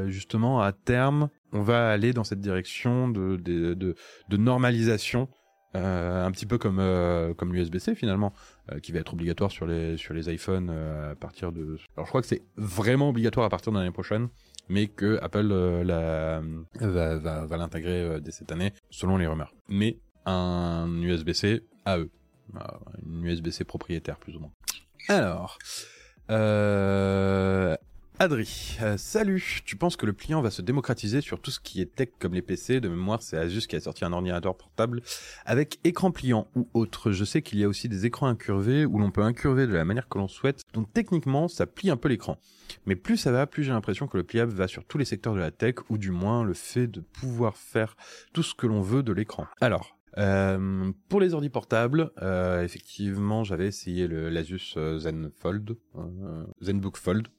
justement à terme, on va aller dans cette direction de de, de, de normalisation euh, un petit peu comme euh, comme l'USB-C finalement, euh, qui va être obligatoire sur les sur les iPhones à partir de. Alors je crois que c'est vraiment obligatoire à partir de l'année prochaine, mais que Apple la va va, va l'intégrer dès cette année selon les rumeurs. Mais un USB-C à eux, une USB-C propriétaire plus ou moins. Alors. Euh, Adri, euh, salut. Tu penses que le pliant va se démocratiser sur tout ce qui est tech comme les PC De mémoire, c'est Asus qui a sorti un ordinateur portable avec écran pliant ou autre. Je sais qu'il y a aussi des écrans incurvés où l'on peut incurver de la manière que l'on souhaite. Donc techniquement, ça plie un peu l'écran. Mais plus ça va, plus j'ai l'impression que le pliable va sur tous les secteurs de la tech ou du moins le fait de pouvoir faire tout ce que l'on veut de l'écran. Alors, euh, pour les ordi portables, euh, effectivement, j'avais essayé le l'Asus Zen Fold, ZenBook Fold, euh,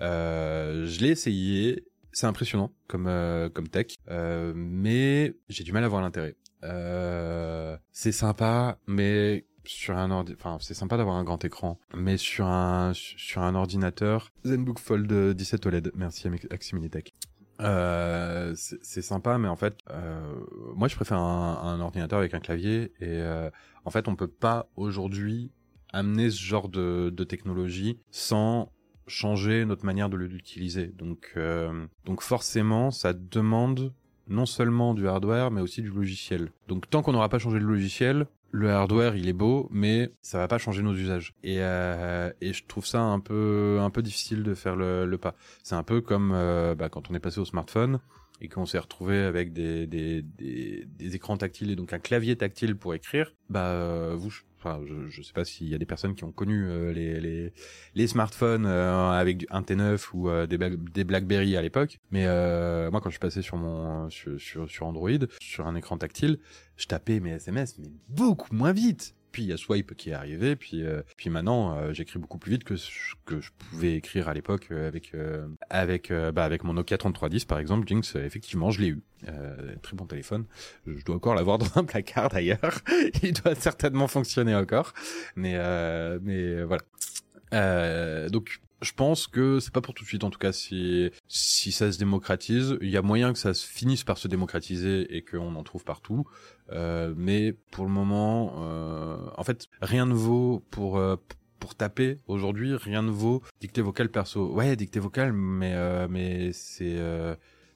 je l'ai essayé, c'est impressionnant comme euh, comme tech, euh, mais j'ai du mal à voir l'intérêt. Euh, c'est sympa, mais sur un ordi, enfin c'est sympa d'avoir un grand écran, mais sur un sur un ordinateur ZenBook Fold 17 OLED, merci Aximinitech. Euh, c'est sympa, mais en fait, euh, moi je préfère un, un, ordinateur avec un clavier et euh, en fait on peut pas aujourd'hui amener ce genre de, de technologie sans changer notre manière de l'utiliser. Donc, euh, donc forcément, ça demande non seulement du hardware, mais aussi du logiciel. Donc tant qu'on n'aura pas changé le logiciel, le hardware il est beau, mais ça va pas changer nos usages. Et, euh, et je trouve ça un peu un peu difficile de faire le, le pas. C'est un peu comme euh, bah, quand on est passé au smartphone et qu'on s'est retrouvé avec des, des, des, des, écrans tactiles et donc un clavier tactile pour écrire. Bah vous je, ne sais pas s'il y a des personnes qui ont connu euh, les, smartphones euh, avec un T9 ou euh, des, BlackBerry à l'époque. Mais moi, quand je suis passé sur Android, sur un écran tactile, je tapais mes SMS mais beaucoup moins vite puis il y a Swipe qui est arrivé, puis euh, puis maintenant euh, j'écris beaucoup plus vite que ce que je pouvais écrire à l'époque euh, avec avec bah avec mon Nokia 3310 par exemple. Jinx, effectivement, je l'ai eu. très bon téléphone. Je dois encore l'avoir [laughs] dans un placard d'ailleurs. [laughs] il doit certainement fonctionner encore, mais mais voilà. donc je pense que c'est pas pour tout de suite en tout cas si si ça se démocratise. Il y a moyen que ça se finisse par se démocratiser et qu'on en trouve partout. Euh, mais pour le moment euh, en fait rien ne vaut pour euh, pour taper aujourd'hui rien ne vaut dictée vocale perso. Ouais dictée vocale mais euh, mais c'est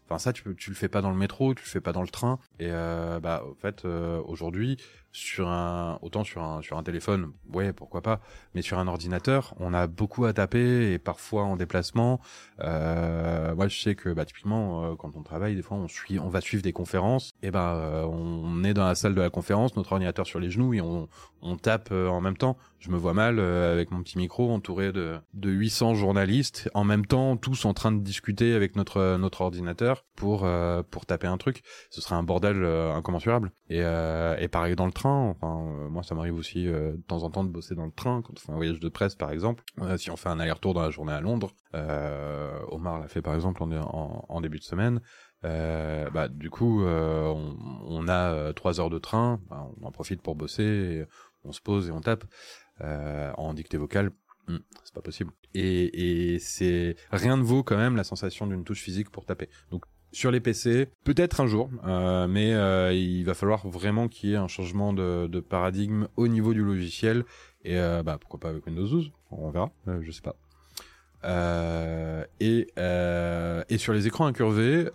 Enfin ça tu tu le fais pas dans le métro, tu le fais pas dans le train. Et bah en fait aujourd'hui sur un autant sur un sur un téléphone ouais pourquoi pas mais sur un ordinateur on a beaucoup à taper et parfois en déplacement. Euh, moi je sais que bah typiquement euh, quand on travaille des fois on suit on va suivre des conférences. Et bah euh, on est dans la salle de la conférence notre ordinateur sur les genoux et on on tape euh, en même temps je me vois mal avec mon petit micro entouré de de 800 journalistes en même temps tous en train de discuter avec notre notre ordinateur pour pour taper un truc ce serait un bordel incommensurable et et pareil dans le Enfin, euh, moi, ça m'arrive aussi euh, de temps en temps de bosser dans le train quand on fait un voyage de presse, par exemple. Euh, si on fait un aller-retour dans la journée à Londres, Omar l'a fait par exemple en, en, début de semaine. bah, du coup, on, on, a trois heures de train. Bah, on en profite pour bosser. On se pose et on tape en dictée vocale. Hmm, c'est pas possible. Et, c'est rien ne vaut quand même la sensation d'une touche physique pour taper. Donc sur les PC, peut-être un jour, euh, mais euh, il va falloir vraiment qu'il y ait un changement de, paradigme au niveau du logiciel et euh, bah pourquoi pas avec Windows 12, on verra, euh, je sais pas. Euh, et sur les écrans incurvés,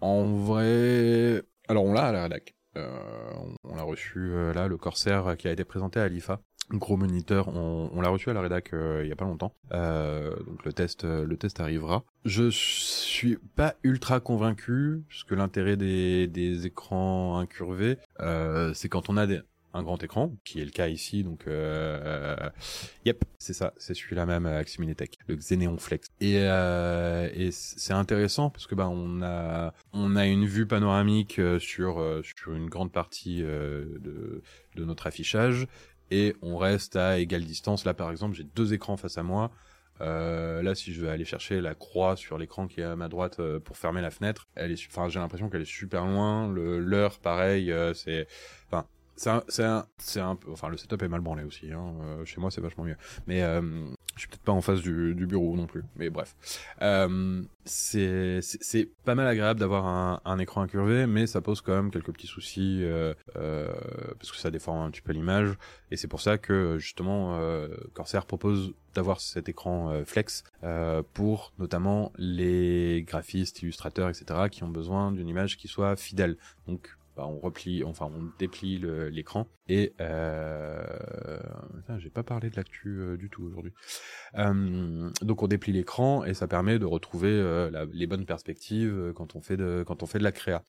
en vrai, alors on l'a à la rédac. On l'a reçu là, le Corsair qui a été présenté à l'IFA gros moniteur, on, l'a reçu à la rédac euh, il y a pas longtemps. Euh, donc le test, euh, le test arrivera. Je suis pas ultra convaincu parce que l'intérêt des, des écrans incurvés, c'est quand on a des un grand écran, qui est le cas ici. Donc, euh, yep, c'est ça, c'est celui-là même Aximinetech, le Xeneon Flex. Et, euh, et c'est intéressant parce que bah on a on a une vue panoramique sur sur une grande partie de de notre affichage et on reste à égale distance. Là, par exemple, j'ai deux écrans face à moi. Euh, là, si je veux aller chercher la croix sur l'écran qui est à ma droite euh, pour fermer la fenêtre, elle est, enfin, j'ai l'impression qu'elle est super loin. Le l'heure, pareil, euh, c'est, enfin, c'est un, c'est un, peu, enfin, le setup est mal branlé aussi. Hein. Euh, chez moi, c'est vachement mieux. Mais je suis peut-être pas en face du, du, bureau non plus, mais bref. Euh, c'est c'est pas mal agréable d'avoir un, un, écran incurvé, mais ça pose quand même quelques petits soucis euh, euh, parce que ça déforme un petit peu l'image. Et c'est pour ça que justement euh, Corsair propose d'avoir cet écran euh, flex euh, pour notamment les graphistes, illustrateurs, etc. qui ont besoin d'une image qui soit fidèle. Donc bah, on replie, enfin on déplie l'écran et euh... j'ai pas parlé de l'actu euh, du tout aujourd'hui. Euh, donc on déplie l'écran et ça permet de retrouver euh, les bonnes perspectives quand on fait de quand on fait de la créa.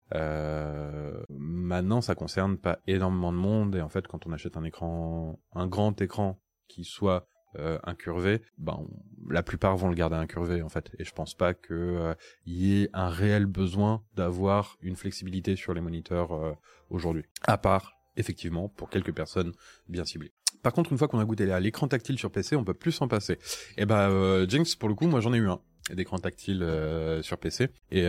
maintenant ça concerne pas énormément de monde et en fait quand on achète un écran, un grand écran qui soit euh, incurvé, ben la plupart vont le garder incurvé en fait. Et je pense pas que euh, y ait un réel besoin d'avoir une flexibilité sur les moniteurs euh, aujourd'hui. À part effectivement pour quelques personnes bien ciblées. Par contre, une fois qu'on a goûté à l'écran tactile sur PC, on peut plus s'en passer. Et ben euh, Jinx, pour le coup, moi j'en ai eu un d'écran tactile euh, sur PC et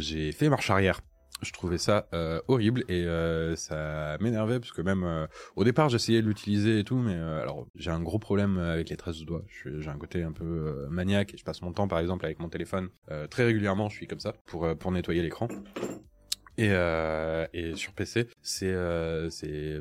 j'ai fait marche arrière je trouvais ça euh, horrible et euh, ça m'énervait parce que même euh, au départ j'essayais de l'utiliser et tout mais alors j'ai un gros problème avec les traces de doigts j'ai un côté un peu maniaque et je passe mon temps par exemple avec mon téléphone très régulièrement je suis comme ça pour pour nettoyer l'écran et, euh, et sur PC, c'est, euh,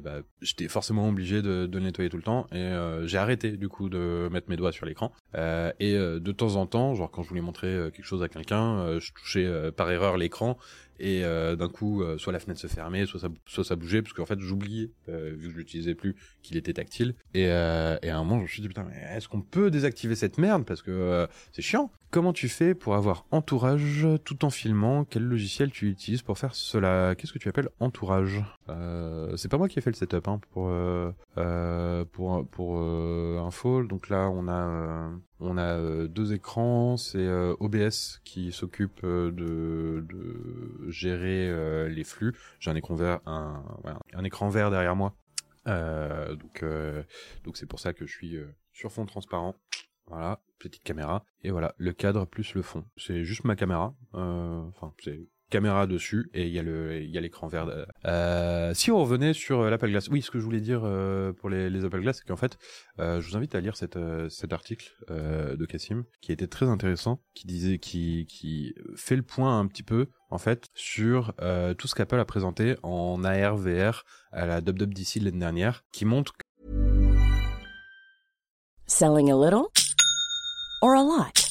bah, j'étais forcément obligé de, de nettoyer tout le temps et j'ai arrêté du coup de mettre mes doigts sur l'écran. Euh, et de temps en temps, genre quand je voulais montrer quelque chose à quelqu'un, je touchais par erreur l'écran et euh, d'un coup euh, soit la fenêtre se fermait soit ça soit ça bougeait parce qu'en fait j'oubliais euh, vu que je l'utilisais plus qu'il était tactile. Et, et à un moment je me suis dit putain mais est-ce qu'on peut désactiver cette merde? Parce que c'est chiant. Comment tu fais pour avoir entourage tout en filmant? Quel logiciel tu utilises pour faire cela? Qu'est-ce que tu appelles entourage? C'est pas moi qui ai fait le setup hein, pour pour pour info donc là on a on a euh, deux écrans, c'est euh, OBS qui s'occupe euh, de, de, gérer les flux. J'ai un écran vert, un, un écran vert derrière moi. donc donc c'est pour ça que je suis sur fond transparent. Voilà, petite caméra. Et voilà, le cadre plus le fond. C'est juste ma caméra. Enfin, c'est caméra dessus et il y a il y a l'écran vert. Euh, si on revenait sur euh, l'Apple Glass, oui, ce que je voulais dire euh, pour les, Apple Glass, c'est qu'en fait, euh, je vous invite à lire euh, cet article euh, de Cassim qui était très intéressant, qui disait qui qui fait le point un petit peu en fait sur tout ce qu'Apple a présenté en AR VR à la WWDC l'année dernière, qui montre Selling a little or a lot?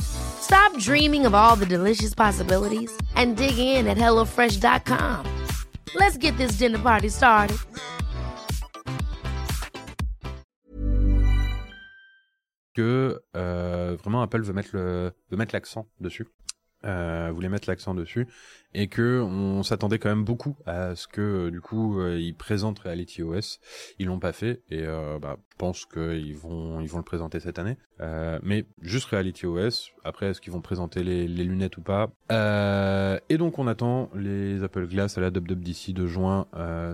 Stop dreaming of all the delicious possibilities and dig in at HelloFresh.com. Let's get this dinner party started. Que euh, vraiment Apple veut mettre l'accent dessus. Euh, voulait mettre l'accent dessus et que on s'attendait quand même beaucoup à ce que du coup ils présentent Reality OS. Ils l'ont pas fait et bah, je pense qu'ils vont ils vont le présenter cette année. mais juste Reality OS. Après, est-ce qu'ils vont présenter les, les lunettes ou pas? Et donc on attend les Apple Glass à la WWDC de juin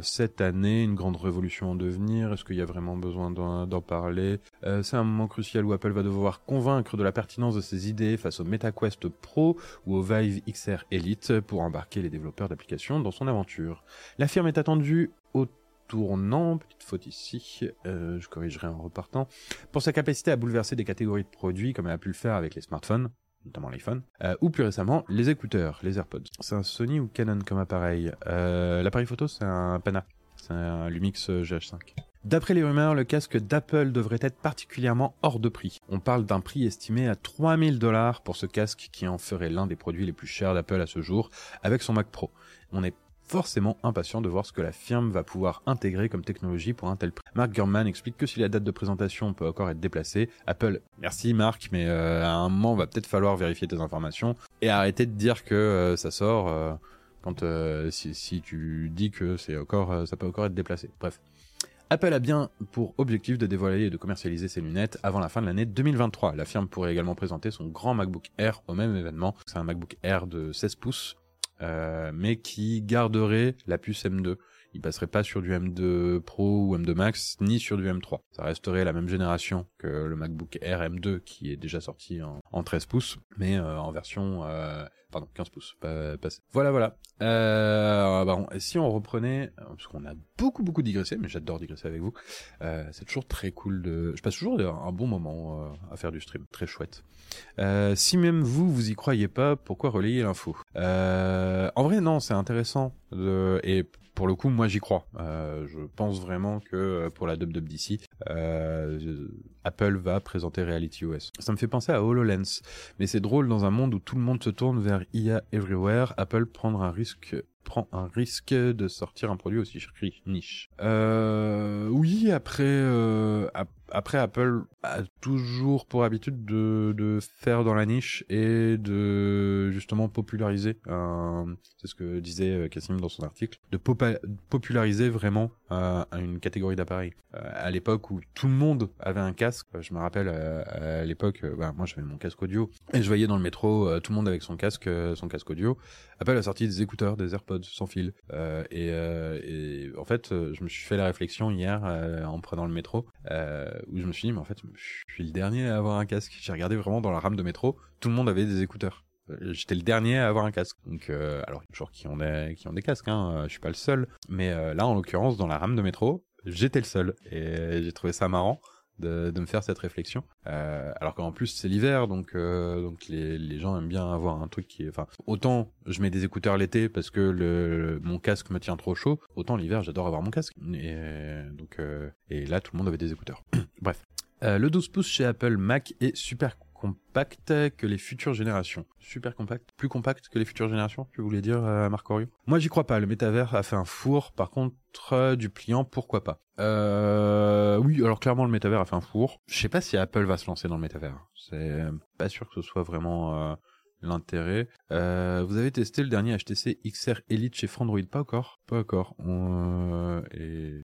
cette année. Une grande révolution en devenir. Est-ce qu'il y a vraiment besoin d'en parler? C'est un moment crucial où Apple va devoir convaincre de la pertinence de ses idées face au MetaQuest Pro ou au Vive XR Elite pour embarquer les développeurs d'applications dans son aventure. La firme est attendue au tournant, petite faute ici, euh, je corrigerai en repartant, pour sa capacité à bouleverser des catégories de produits comme elle a pu le faire avec les smartphones, notamment l'iPhone, euh, ou plus récemment les écouteurs, les AirPods. C'est un Sony ou Canon comme appareil? Euh, L'appareil photo c'est un Pana, c'est un Lumix GH5. D'après les rumeurs, le casque d'Apple devrait être particulièrement hors de prix. On parle d'un prix estimé à 3000 dollars pour ce casque qui en ferait l'un des produits les plus chers d'Apple à ce jour avec son Mac Pro. On est forcément impatient de voir ce que la firme va pouvoir intégrer comme technologie pour un tel prix. Mark Gurman explique que si la date de présentation peut encore être déplacée, Apple, merci Marc, mais euh, à un moment va peut-être falloir vérifier tes informations et arrêter de dire que euh, ça sort euh, quand si, si, tu dis que c'est encore ça peut encore être déplacé. Bref. Apple a bien pour objectif de dévoiler et de commercialiser ses lunettes avant la fin de l'année 2023. La firme pourrait également présenter son grand MacBook Air au même événement. C'est un MacBook Air de 16 pouces, euh, mais qui garderait la puce M2. Il passerait pas sur du M2 Pro ou M2 Max, ni sur du M3. Ça resterait la même génération que le MacBook Air M2 qui est déjà sorti en, 13 pouces, mais euh, en version euh, pardon, 15 pouces. Pas, Voilà, voilà. Euh, bah, si on reprenait, parce qu'on a beaucoup, beaucoup digressé, mais j'adore digresser avec vous, euh, c'est toujours très cool de... Je passe toujours un bon moment euh, à faire du stream, très chouette. Euh, si même vous, vous y croyez pas, pourquoi relayer l'info? Euh, En vrai, non, c'est intéressant. De... Et pour le coup, moi j'y crois. Euh, je pense vraiment que euh, pour la WWDC, euh, Apple va présenter Reality OS. Ça me fait penser à HoloLens, mais c'est drôle dans un monde où tout le monde se tourne vers IA everywhere, Apple prendre un risque prend un risque de sortir un produit aussi niche. Euh, oui, après, après Apple a toujours pour habitude de, de faire dans la niche et de justement populariser. c'est ce que disait euh, Cassim dans son article, de populariser vraiment euh, une catégorie d'appareils. Euh, à l'époque où tout le monde avait un casque, je me rappelle à l'époque, bah, moi j'avais mon casque audio et je voyais dans le métro tout le monde avec son casque, son casque audio. Apple a sorti des écouteurs, des AirPods sans fil. Euh, et, euh, et, en fait, je me suis fait la réflexion hier euh, en prenant le métro, où je me suis dit, mais en fait, je suis le dernier à avoir un casque. J'ai regardé vraiment dans la rame de métro, tout le monde avait des écouteurs. J'étais le dernier à avoir un casque. Donc, alors, il y a toujours qui ont des, qui ont des casques, hein, je suis pas le seul. Mais là, en l'occurrence, dans la rame de métro, j'étais le seul. Et j'ai trouvé ça marrant de, me faire cette réflexion. Euh, alors qu'en plus c'est l'hiver, donc euh, donc les, les gens aiment bien avoir un truc qui est, enfin autant je mets des écouteurs l'été parce que le, mon casque me tient trop chaud, autant l'hiver j'adore avoir mon casque. Et donc euh, et là tout le monde avait des écouteurs. [clears throat] Bref. Le 12 pouces chez Apple Mac est super compact que les futures générations. Super compact, plus compact que les futures générations, tu voulais dire, euh, Marc Orio Moi, j'y crois pas. Le métavers a fait un four. Par contre, euh, du pliant, pourquoi pas? Euh, Oui, alors clairement, le métavers a fait un four. Je sais pas si Apple va se lancer dans le métavers. C'est pas sûr que ce soit vraiment... Euh, l'intérêt. Euh, vous avez testé le dernier HTC XR Elite chez Frandroid Pas encore Pas encore. Euh,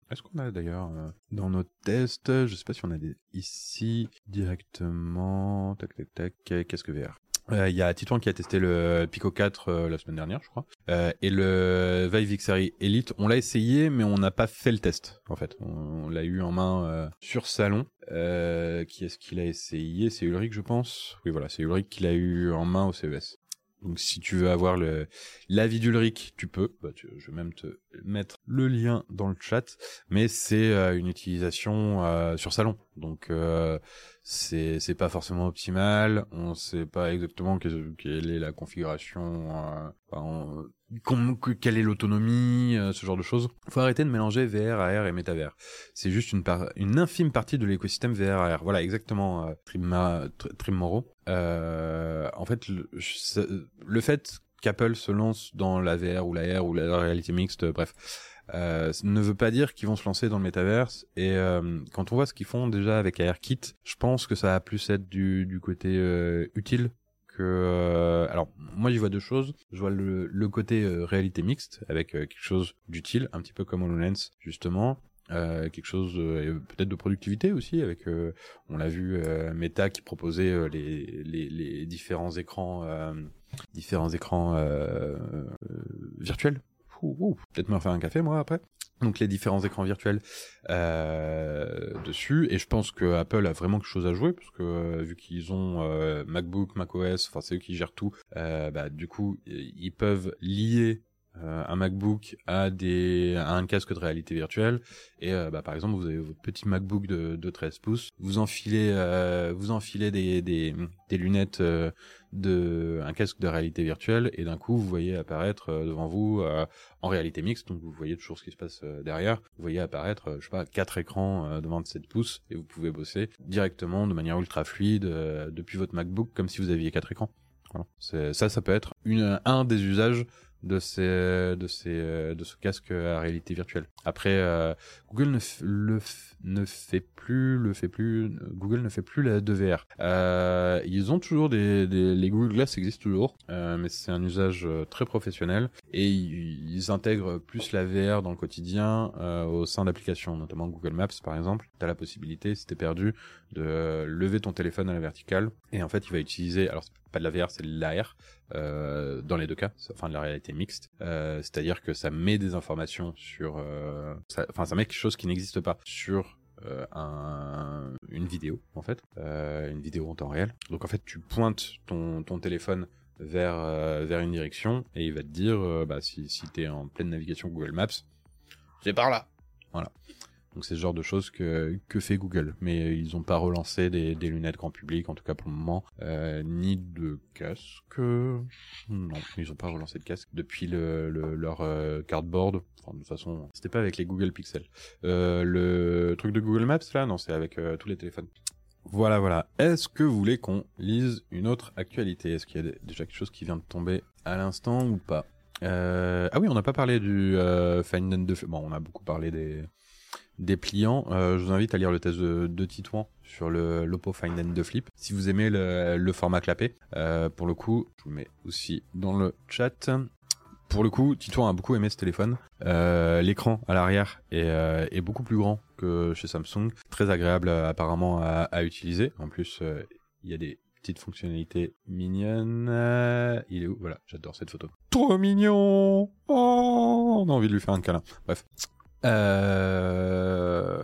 est-ce qu'on a d'ailleurs euh, dans nos tests, je sais pas si on a des ici directement. Tac tac tac. Qu'est-ce que VR il euh, y a Titouan qui a testé le Pico 4 euh, la semaine dernière, je crois. Euh, et le Vive XR Elite, on l'a essayé, mais on n'a pas fait le test, en fait. On, l'a eu en main sur salon. qui est-ce qu'il a essayé? C'est Ulrich, je pense. Oui, voilà, c'est Ulrich qui l'a eu en main au CES. Donc si tu veux avoir le l'avis d'Ulrich, tu peux. Bah, je vais même te mettre le lien dans le chat. Mais c'est une utilisation sur salon. Donc c'est c'est pas forcément optimal on sait pas exactement quelle, est la configuration euh, quelle est l'autonomie euh, ce genre de choses. Faut arrêter de mélanger VR AR et métavers. C'est juste une une infime partie de l'écosystème VR AR voilà exactement euh, Trim, Moro euh, en fait le, le fait qu'Apple se lance dans la VR ou la AR ou la réalité mixte bref euh, ne veut pas dire qu'ils vont se lancer dans le métaverse. Et euh, quand on voit ce qu'ils font déjà avec AirKit, je pense que ça va plus être du, du côté euh, utile euh, alors moi j'y vois deux choses. Je vois le, côté euh, réalité mixte avec euh, quelque chose d'utile, un petit peu comme HoloLens justement. Quelque chose peut-être de productivité aussi avec on l'a vu Meta qui proposait les, les, différents écrans différents écrans virtuels peut-être me refaire un café moi après. Donc les différents écrans virtuels euh, dessus. Et je pense que Apple a vraiment quelque chose à jouer parce que euh, vu qu'ils ont euh, MacBook, macOS, enfin c'est eux qui gèrent tout, euh, bah du coup ils peuvent lier euh, un MacBook à des à un casque de réalité virtuelle. Et euh, bah, par exemple vous avez votre petit MacBook de, de 13 pouces. Vous enfilez euh, vous enfilez des, des, des lunettes euh, de un casque de réalité virtuelle. Et d'un coup vous voyez apparaître euh, devant vous en réalité mixte. Donc vous voyez toujours ce qui se passe derrière. Vous voyez apparaître je sais pas quatre écrans de 27 pouces. Et vous pouvez bosser directement de manière ultra fluide depuis votre MacBook comme si vous aviez quatre écrans. Voilà. Ça ça peut être une un des usages de ces de ces euh, de ce casque à réalité virtuelle. Après euh, Google ne, le ne fait plus le fait plus Google ne fait plus la de VR. Euh, ils ont toujours des, des les Google Glass existent toujours euh, mais c'est un usage euh, très professionnel et ils, ils intègrent plus la VR dans le quotidien euh, au sein d'applications notamment Google Maps par exemple. Tu as la possibilité si t'es perdu de lever ton téléphone à la verticale et en fait il va utiliser alors pas de la VR c'est de l'AR euh, dans les deux cas, enfin de la réalité mixte, euh, c'est-à-dire que ça met des informations sur, euh, ça- enfin ça, met quelque chose qui n'existe pas sur un, une vidéo en fait, une vidéo en temps réel. Donc en fait tu pointes ton, téléphone vers vers une direction et il va te dire bah, si si t'es en pleine navigation Google Maps, c'est par là. Voilà. Donc c'est ce genre de choses que, que fait Google. Mais ils n'ont pas relancé des, des lunettes grand public, en tout cas pour le moment, euh, ni de casque. Non, ils n'ont pas relancé de casque depuis le, le- leur euh, cardboard. Enfin, de toute façon, c'était pas avec les Google Pixel. Euh, le truc de Google Maps là, non, c'est avec tous les téléphones. Voilà, voilà. Est-ce que vous voulez qu'on lise une autre actualité? Est-ce qu'il y a déjà quelque chose qui vient de tomber à l'instant ou pas? Ah oui, on n'a pas parlé du euh, Find and. Bon, on a beaucoup parlé des des pliants. Euh, je vous invite à lire le test de, de Titouan sur le l'Oppo Find and the Flip. Si vous aimez le, format clapé, euh, pour le coup, je vous mets aussi dans le chat. Pour le coup, Titouan a beaucoup aimé ce téléphone. Euh, L'écran à l'arrière est, euh, est beaucoup plus grand que chez Samsung. Très agréable apparemment à, utiliser. En plus, il y a des petites fonctionnalités mignonnes. Il est où? Voilà, j'adore cette photo. Trop mignon Oh, on a envie de lui faire un câlin. Bref. Euh...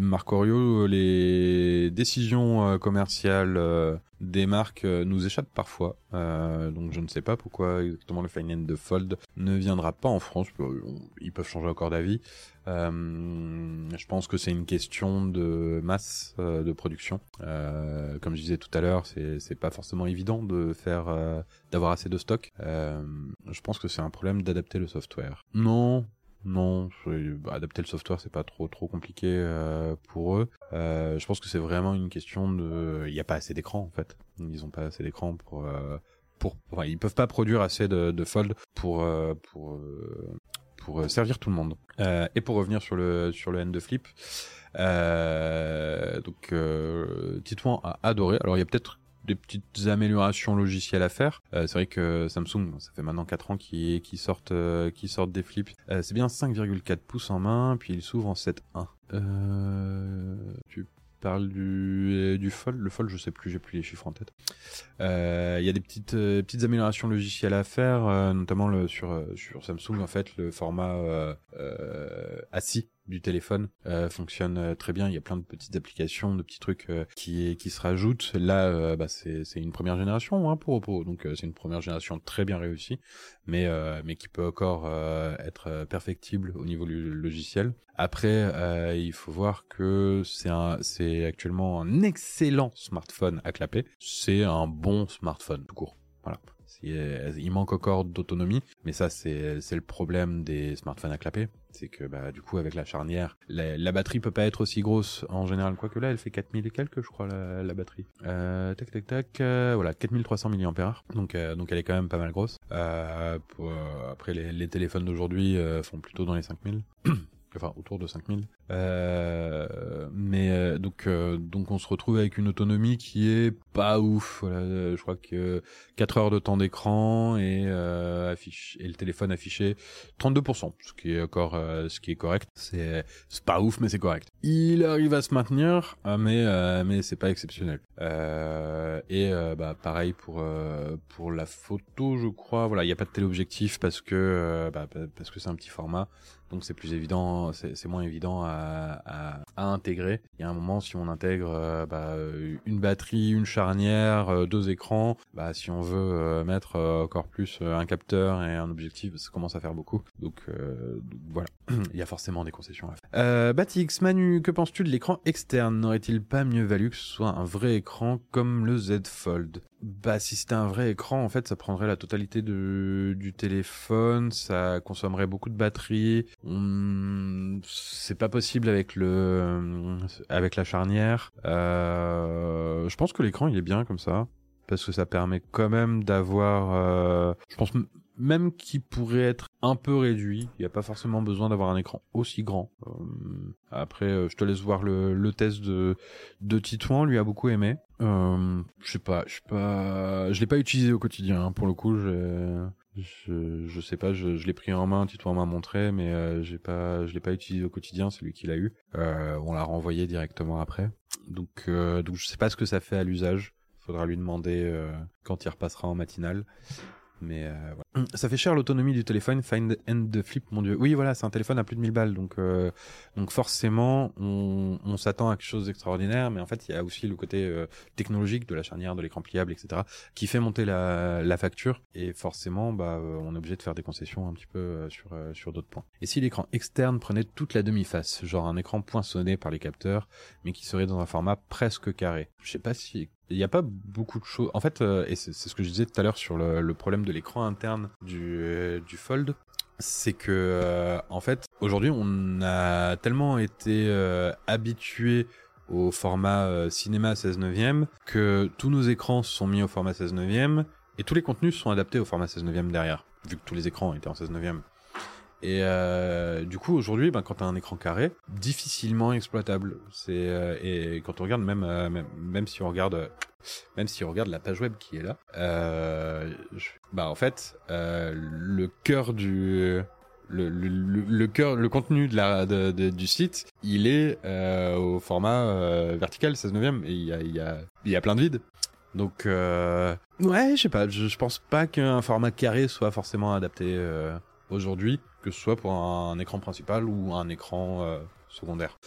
Marc Orio, les décisions euh, commerciales euh, des marques euh, nous échappent parfois. Euh, donc je ne sais pas pourquoi exactement le Find and the Fold ne viendra pas en France. Ils peuvent changer encore d'avis. Euh, je pense que c'est une question de masse de production. Comme je disais tout à l'heure, c'est pas forcément évident de faire d'avoir assez de stock. Je pense que c'est un problème d'adapter le software. Non, non, bah, adapter le software c'est pas trop trop compliqué euh, pour eux. Euh, je pense que c'est vraiment une question de, il n'y a pas assez d'écran en fait. Ils ont pas assez d'écran pour euh, pour, ils peuvent pas produire assez de, de fold pour euh, pour pour servir tout le monde. Et pour revenir sur le sur le N de flip, donc Titouan a adoré. Alors il y a peut-être des petites améliorations logicielles à faire. Euh, c'est vrai que Samsung, ça fait maintenant 4 ans qu'ils sortent, euh, sortent des flips. Euh, c'est bien 5,4 pouces en main, puis il s'ouvre en 7.1. Euh, tu parles du, du Fold? Le Fold, je sais plus, j'ai plus les chiffres en tête. Euh, Il y a des petites, euh, petites améliorations logicielles à faire, euh, notamment le, sur, euh, sur Samsung, en fait, le format euh, euh, assis du téléphone euh, fonctionne euh, très bien. Il y a plein de petites applications, de petits trucs euh, qui qui se rajoutent. Là, euh, bah, c'est c'est une première génération hein, pour Oppo, donc euh, c'est une première génération très bien réussie, mais mais qui peut encore être perfectible au niveau du logiciel. Après, il faut voir que c'est un c'est actuellement un excellent smartphone à clapper. C'est un bon smartphone tout court. Voilà. Il manque encore d'autonomie, mais ça c'est le problème des smartphones à clapper, c'est que bah du coup avec la charnière, la, la batterie peut pas être aussi grosse en général, quoique là elle fait 4000 et quelques je crois la, batterie. Euh, tac tac tac, euh, voilà 4300 mAh, donc euh, donc elle est quand même pas mal grosse. Euh, euh, après les, téléphones d'aujourd'hui font plutôt dans les 5000. [clears throat] enfin autour de 5000. Euh, mais euh, donc euh, donc on se retrouve avec une autonomie qui est pas ouf. Voilà, je crois que 4 heures de temps d'écran et affiche et le téléphone affiché 32%, ce qui est encore ce qui est correct. C'est c'est pas ouf mais c'est correct. Il arrive à se maintenir, mais mais c'est pas exceptionnel. et bah pareil pour pour la photo, je crois. Voilà, il y a pas de téléobjectif parce que bah, parce que c'est un petit format donc c'est plus évident, c'est moins évident à, à, à, intégrer. Il y a un moment, si on intègre euh, bah, une batterie, une charnière, euh, deux écrans, bah, si on veut euh, mettre encore plus un capteur et un objectif, ça commence à faire beaucoup. Donc, donc voilà, [clears throat] il y a forcément des concessions à faire. Euh, Batix, Manu, que penses-tu de l'écran externe? N'aurait-il pas mieux valu que ce soit un vrai écran comme le Z Fold? Bah si c'était un vrai écran, en fait, ça prendrait la totalité de, du téléphone, ça consommerait beaucoup de batterie. C'est pas possible avec le avec la charnière. Euh, je pense que l'écran il est bien comme ça parce que ça permet quand même d'avoir. Euh, je pense même qu'il pourrait être un peu réduit. Il n'y a pas forcément besoin d'avoir un écran aussi grand. Euh, après, euh, je te laisse voir le, le test de, de Titouan, lui a beaucoup aimé. Euh, je sais pas, je sais pas, je l'ai pas utilisé au quotidien. Hein, pour le coup, je, je, sais pas, je, je l'ai pris en main, Titouan m'a montré, mais euh, j'ai pas, je l'ai pas utilisé au quotidien. C'est lui qui l'a eu. Euh, on l'a renvoyé directement après. Donc, donc je sais pas ce que ça fait à l'usage. Faudra lui demander quand il repassera en matinale. Mais euh, voilà. Hum, ça fait cher l'autonomie du téléphone Find and the Flip, mon dieu. Oui, voilà, c'est un téléphone à plus de 1000 balles, donc euh, donc forcément on, s'attend à quelque chose d'extraordinaire, mais en fait il y a aussi le côté euh, technologique de la charnière, de l'écran pliable, etc., qui fait monter la, facture, et forcément bah euh, on est obligé de faire des concessions un petit peu euh, sur sur d'autres points. Et si l'écran externe prenait toute la demi-face, genre un écran poinçonné par les capteurs, mais qui serait dans un format presque carré? Je sais pas si il n'y a pas beaucoup de choses. En fait, euh, et c'est ce que je disais tout à l'heure sur le, problème de l'écran interne du, euh, du Fold, c'est que euh, en fait aujourd'hui on a tellement été habitué au format cinéma 16 neuvième que tous nos écrans sont mis au format 16 neuvième et tous les contenus sont adaptés au format 16 neuvième derrière, vu que tous les écrans étaient en 16 neuvième. Et euh, du coup, aujourd'hui, ben, quand tu as un écran carré, difficilement exploitable. C'est euh, et quand on regarde même, euh, même, même si on regarde même si on regarde la page web qui est là, bah en fait, le cœur du le, le, le, cœur, le contenu de la, de, du site, il est au format vertical 16 neuvième et il y a, y, a, y a plein de vide. Donc, ouais, je sais pas, je, je pense pas qu'un format carré soit forcément adapté aujourd'hui que ce soit pour un, écran principal ou un écran euh, secondaire.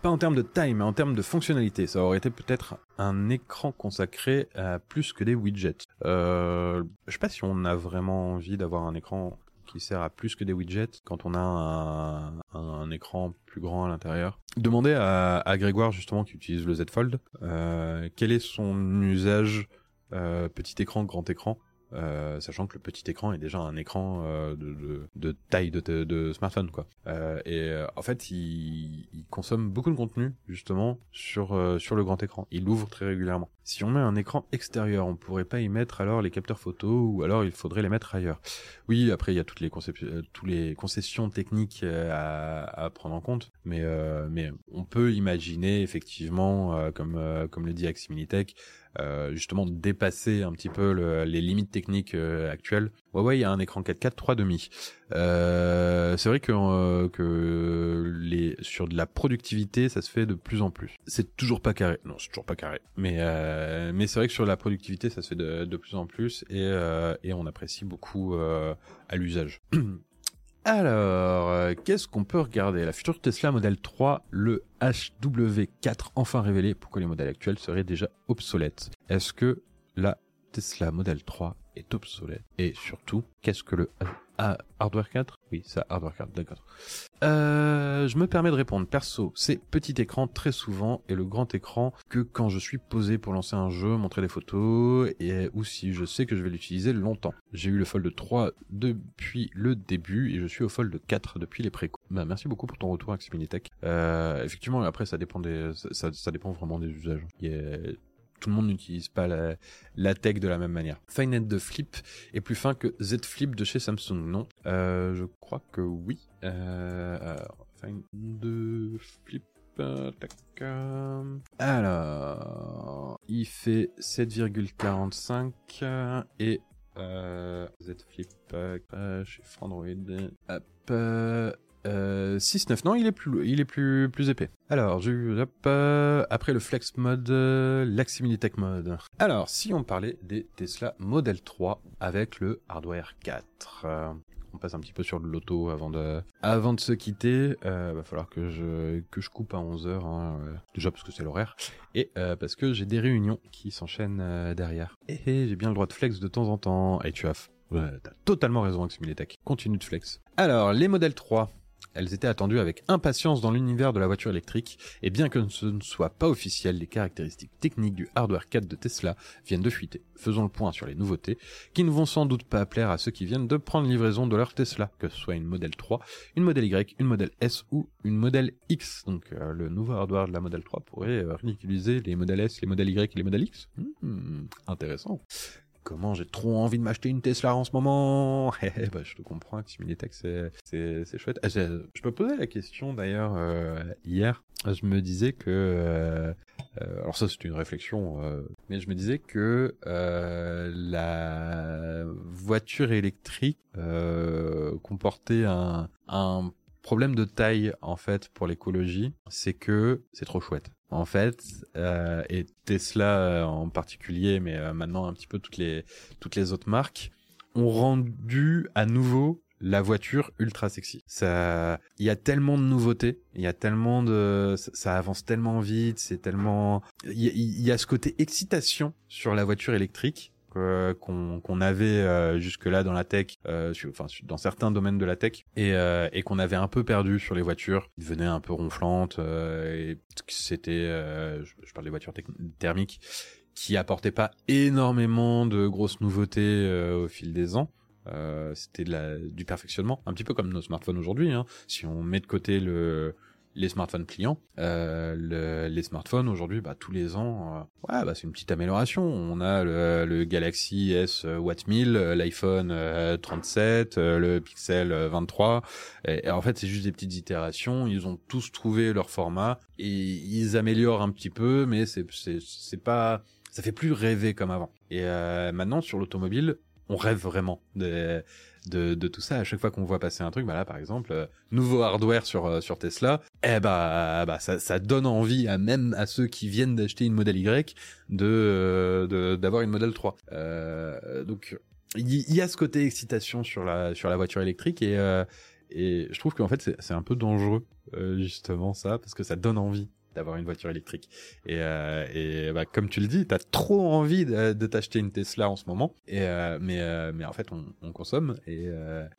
Pas en termes de taille, mais en termes de fonctionnalité. Ça aurait été peut-être un écran consacré à plus que des widgets. Euh, je sais pas si on a vraiment envie d'avoir un écran qui sert à plus que des widgets quand on a un, écran plus grand à l'intérieur. Demandez à, à, Grégoire justement qui utilise le Z Fold euh, quel est son usage euh, petit écran, grand écran euh, sachant que le petit écran est déjà un écran euh, de, de, de, taille de, de, smartphone quoi. Euh, et euh, en fait, il, il, consomme beaucoup de contenu justement sur euh, sur le grand écran. Il l'ouvre très régulièrement. Si on met un écran extérieur, on pourrait pas y mettre alors les capteurs photo ou alors il faudrait les mettre ailleurs. Oui, après il y a toutes les toutes les concessions techniques à, à, prendre en compte, mais mais on peut imaginer effectivement, comme comme le dit Aximilitech, euh, justement dépasser un petit peu le, les limites techniques euh, actuelles. Huawei a un écran 4K 3,5. Euh, c'est vrai que, euh, que les, sur de la productivité, ça se fait de plus en plus. C'est toujours pas carré. Non, c'est toujours pas carré. Mais, euh, mais c'est vrai que sur la productivité, ça se fait de, de plus en plus et, euh, et on apprécie beaucoup à l'usage. [clears throat] Alors, euh, qu'est-ce qu'on peut regarder? La future Tesla Model 3, le HW4 enfin révélé. Pourquoi les modèles actuels seraient déjà obsolètes Est-ce que la Tesla Model 3 est obsolète Et surtout, qu'est-ce que le Hardware 4 Oui, ça, Hardware 4, d'accord. Euh, je me permets de répondre. Perso, c'est petit écran très souvent et le grand écran que quand je suis posé pour lancer un jeu, montrer des photos et ou si je sais que je vais l'utiliser longtemps. J'ai eu le Fold 3 depuis le début et je suis au Fold 4 depuis les pré Bah, merci beaucoup pour ton retour, Aximilitech. Euh, effectivement, après, ça dépend des, ça, ça dépend vraiment des usages tout le monde n'utilise pas la, tech de la même manière. Finet de Flip est plus fin que Z Flip de chez Samsung, non? Euh, je crois que oui. Euh, Finet de Flip. Euh. Alors, il fait 7,45 et euh, Z Flip euh, chez Frandroid. Hop, euh, 6.9, non, il est plus, il est plus, plus épais. Alors, hop, euh, après le Flex Mode, euh, l'Aximilitech Mode. Alors, si on parlait des Tesla Model 3 avec le hardware 4. euh, on passe un petit peu sur le loto avant de, avant de se quitter. Euh, va falloir que je, que je coupe à 11h, hein, euh, déjà parce que c'est l'horaire, et euh, parce que j'ai des réunions qui s'enchaînent euh, derrière. Et, et j'ai bien le droit de flex de temps en temps. Et tu as, t'as totalement raison, Aximilitech. Continue de flex. Alors, les modèles 3. Elles étaient attendues avec impatience dans l'univers de la voiture électrique, et bien que ce ne soit pas officiel, les caractéristiques techniques du hardware 4 de Tesla viennent de fuiter. Faisons le point sur les nouveautés, qui ne vont sans doute pas plaire à ceux qui viennent de prendre livraison de leur Tesla, que ce soit une modèle 3, une modèle Y, une modèle S ou une modèle X. Donc euh, le nouveau hardware de la modèle 3 pourrait euh, ridiculiser les modèles S, les modèles Y et les modèles X. Hmm, intéressant. Comment j'ai trop envie de m'acheter une Tesla en ce moment? [laughs] Eh, bah, Je te comprends, Ximilitech, c'est chouette. Ah, j'ai- je me posais la question d'ailleurs euh, hier. Je me disais que euh, euh, alors ça c'est une réflexion, euh, mais je me disais que euh, la voiture électrique euh, comportait un, un problème de taille en fait pour l'écologie, c'est que c'est trop chouette. En fait, euh, et Tesla euh, en particulier, mais euh, maintenant un petit peu toutes les toutes les autres marques ont rendu à nouveau la voiture ultra sexy. Ça, il y a tellement de nouveautés, il y a tellement de, ça, avance tellement vite, c'est tellement, il y a ce côté excitation sur la voiture électrique que- qu'on avait euh, jusque-là dans la tech, euh, enfin dans certains domaines de la tech, et, euh, qu'on avait un peu perdu sur les voitures, qui devenaient un peu ronflantes, euh, et c'était, euh, je, parle des voitures thermiques, qui apportaient pas énormément de grosses nouveautés euh, au fil des ans. Euh, c'était du perfectionnement, un petit peu comme nos smartphones aujourd'hui. Hein. Si on met de côté le, les smartphones pliants, euh, le- les smartphones aujourd'hui, bah, tous les ans, euh, ouais, bah, c'est une petite amélioration. On a le, le Galaxy S euh, Watt 1000, euh, l'iPhone euh, 37, euh, le Pixel euh, 23. Et, en fait, c'est juste des petites itérations. Ils ont tous trouvé leur format et ils améliorent un petit peu, mais c'est c'est c'est pas ça fait plus rêver comme avant. Et euh, maintenant sur l'automobile, on rêve vraiment de, de, de tout ça. À chaque fois qu'on voit passer un truc, bah là par exemple, euh, nouveau hardware sur euh, sur Tesla, eh bah, bah ça, ça donne envie à même à ceux qui viennent d'acheter une modèle Y de euh, d'avoir une modèle 3. Euh, donc il y, a ce côté excitation sur la sur la voiture électrique et euh, et je trouve qu'en fait c'est c'est un peu dangereux euh, justement ça parce que ça donne envie d'avoir une voiture électrique. Et, euh, et bah, comme tu le dis t'as trop envie de, t'acheter une Tesla en ce moment. Et euh, mais euh, mais en fait on, on consomme. Et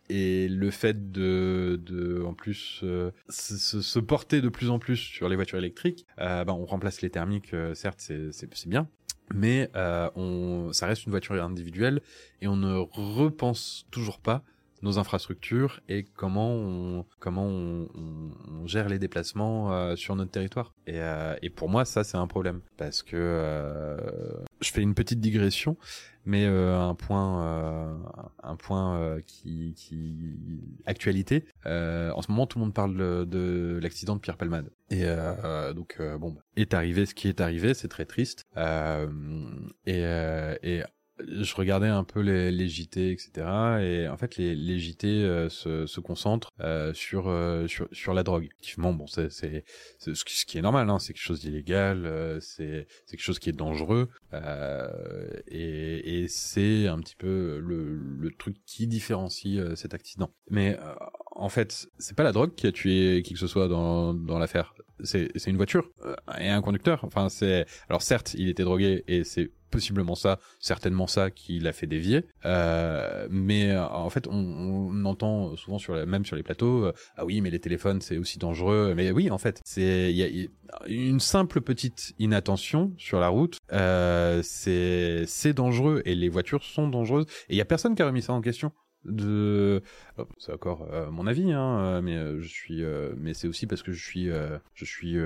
et le fait de de en plus se, porter de plus en plus sur les voitures électriques bah, on remplace les thermiques certes c'est bien. Mais on ça reste une voiture individuelle et on ne repense toujours pas nos infrastructures et comment on comment on, on- gère les déplacements euh, sur notre territoire. Et, euh, et pour moi, ça c'est un problème parce que euh, je fais une petite digression, mais euh, un point euh, un point euh, qui qui actualité. En ce moment, tout le monde parle de, de l'accident de Pierre Palmade. Et donc bon, bah, est arrivé ce qui est arrivé, c'est très triste. Et et je regardais un peu les, les JT, etc. Et en fait, les, les JT euh, se, se concentrent euh, sur, euh, sur sur la drogue. Effectivement, bon, c'est c'est ce qui est normal, hein, c'est quelque chose d'illégal, euh, c'est c'est quelque chose qui est dangereux, euh, et, et c'est un petit peu le, le truc qui différencie euh, cet accident. Mais en fait, c'est pas la drogue qui a tué qui que ce soit dans dans l'affaire. C'est une voiture euh, et un conducteur. Enfin, c'est alors certes, il était drogué et c'est possiblement ça, certainement ça qui l'a fait dévier. Euh, mais euh, en fait, on, on entend souvent sur la, même sur les plateaux, euh, ah oui, mais les téléphones c'est aussi dangereux. Mais oui, en fait, c'est y a, y a une simple petite inattention sur la route, euh, c'est c'est dangereux et les voitures sont dangereuses. Et il y a personne qui a remis ça en question de c'est encore euh, mon avis hein euh, mais euh, je suis mais c'est aussi parce que je suis je suis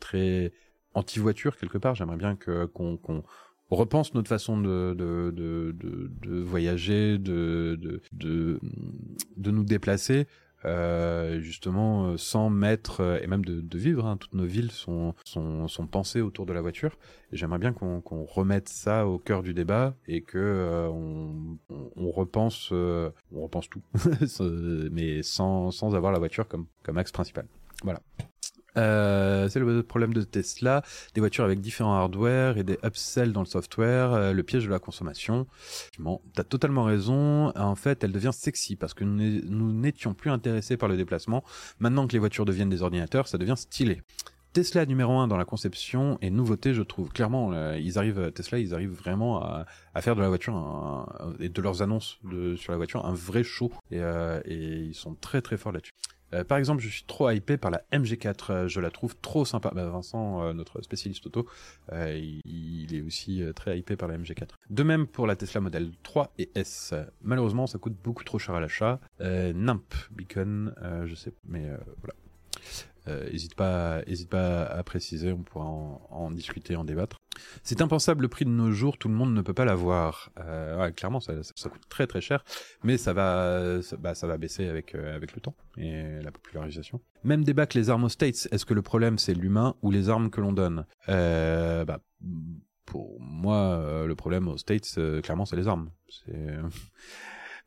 très anti voiture quelque part. J'aimerais bien que qu'on repense notre façon de de de de, de voyager de de de nous déplacer euh, justement euh, sans mettre euh, et même de, vivre. Hein, toutes nos villes sont, sont, sont pensées autour de la voiture. J'aimerais bien qu'on remette ça au cœur du débat et que on, repense, on repense tout, [laughs] mais sans, sans avoir la voiture comme, comme axe principal. Voilà. Euh, c'est le problème de Tesla, des voitures avec différents hardware et des upsells dans le software, euh, le piège de la consommation. Bon, t'as totalement raison. En fait, elle devient sexy parce que nous n'é- nous n'étions plus intéressés par le déplacement. Maintenant que les voitures deviennent des ordinateurs, ça devient stylé. Tesla numéro un dans la conception et nouveauté, je trouve. Clairement, euh, ils arrivent, Tesla, ils arrivent vraiment à, faire de la voiture et de leurs annonces sur la voiture un vrai show. Et, euh, ils sont très très forts là-dessus. Euh, par exemple, je suis trop hypé par la MG4. euh, je la trouve trop sympa. Bah, Vincent, notre spécialiste auto, il, est aussi très hypé par la MG4. De même pour la Tesla Model 3 et S. Malheureusement, ça coûte beaucoup trop cher à l'achat. Euh, Nimp, Beacon, je sais, mais voilà. Euh, hésite pas, hésite pas à préciser, on pourra en, en discuter, en débattre. C'est impensable le prix de nos jours, tout le monde ne peut pas l'avoir. Euh, ouais, clairement, ça, ça, coûte très très cher, mais ça va, bah, ça va baisser avec euh, avec le temps et la popularisation. Même débat que les armes aux States. Est-ce que le problème c'est l'humain ou les armes que l'on donne? Euh, Bah pour moi, euh, le problème aux States, euh, clairement, c'est les armes. [laughs]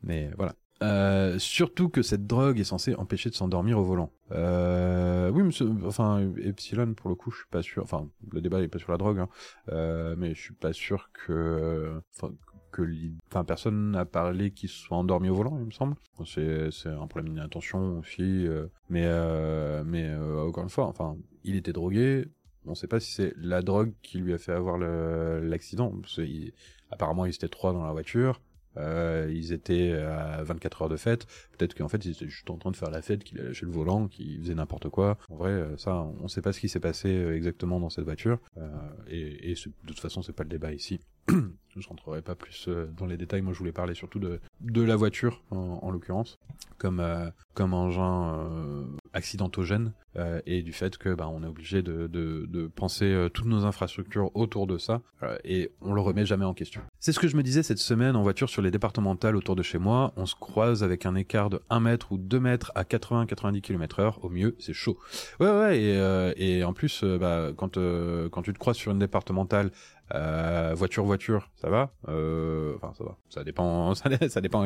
Mais voilà. Euh, surtout que cette drogue est censée empêcher de s'endormir au volant. Euh, oui, enfin, Epsilon, pour le coup, je suis pas sûr. Enfin, le débat est pas sur la drogue, hein, euh, mais je suis pas sûr que, enfin, que, enfin, personne n'a parlé qu'il soit endormi au volant, il me semble. C'est, un problème d'inattention aussi, euh, mais, euh, mais encore une fois, enfin, il était drogué. On sait pas si c'est la drogue qui lui a fait avoir l'accident. Apparemment, ils étaient trois dans la voiture. Euh, ils étaient à 24 heures de fête. Peut-être qu'en fait, ils étaient juste en train de faire la fête, qu'il a lâché le volant, qu'il faisait n'importe quoi. En vrai, euh, ça, on sait pas ce qui s'est passé euh, exactement dans cette voiture. Euh, et et de toute façon, c'est pas le débat ici. [clears throat] je rentrerai pas plus euh, dans les détails. Moi, je voulais parler surtout de, de la voiture, en, en l'occurrence, comme, euh, comme engin euh, accidentogène, euh, et du fait que bah, on est obligé de, de, penser euh, toutes nos infrastructures autour de ça, et on le remet jamais en question. C'est ce que je me disais cette semaine en voiture sur les départementales autour de chez moi. On se croise avec un écart de 1 mètre ou 2 mètres à 80-90 km heure. Au mieux, c'est chaud. Ouais, ouais, et, et en plus, bah, quand, quand tu te croises sur une départementale voiture voiture ça va ça va ça dépend [laughs] ça, dépend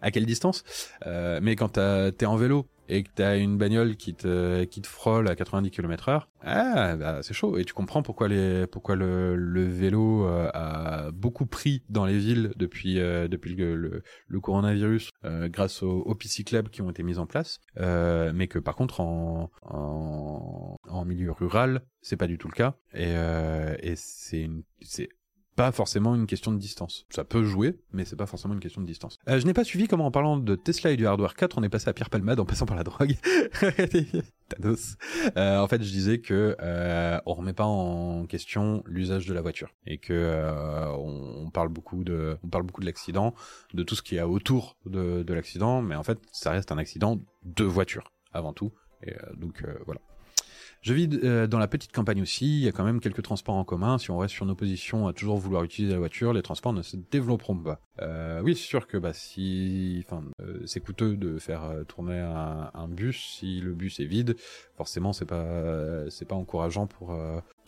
à, quelle distance mais quand t'es en vélo et que t'as une bagnole qui te qui te frôle à 90 km heure ah bah c'est chaud. Et tu comprends pourquoi les pourquoi le, le vélo euh, a beaucoup pris dans les villes depuis euh, depuis le, le, coronavirus euh, grâce aux, aux qui ont été mis en place. Mais que par contre en en, milieu rural c'est pas du tout le cas. Et, et c'est pas forcément une question de distance. Ça peut jouer, mais c'est pas forcément une question de distance. Euh, je n'ai pas suivi comment en parlant de Tesla et du hardware 4, on est passé à Pierre Palmade en passant par la drogue. [laughs] Thanos. Euh, en fait, je disais que euh, on remet pas en question l'usage de la voiture et que euh, on, parle beaucoup de, on parle beaucoup de l'accident, de tout ce qu'il y a autour de, de l'accident, mais en fait, ça reste un accident de voiture avant tout. Et euh, donc euh, voilà. Je vis euh, dans la petite campagne aussi, il y a quand même quelques transports en commun. Si on reste sur nos positions à toujours vouloir utiliser la voiture, les transports ne se développeront pas. Euh, oui, c'est sûr que bah, si, enfin, euh, c'est coûteux de faire euh, tourner un, un bus. Si le bus est vide, forcément, c'est pas, c'est pas encourageant pour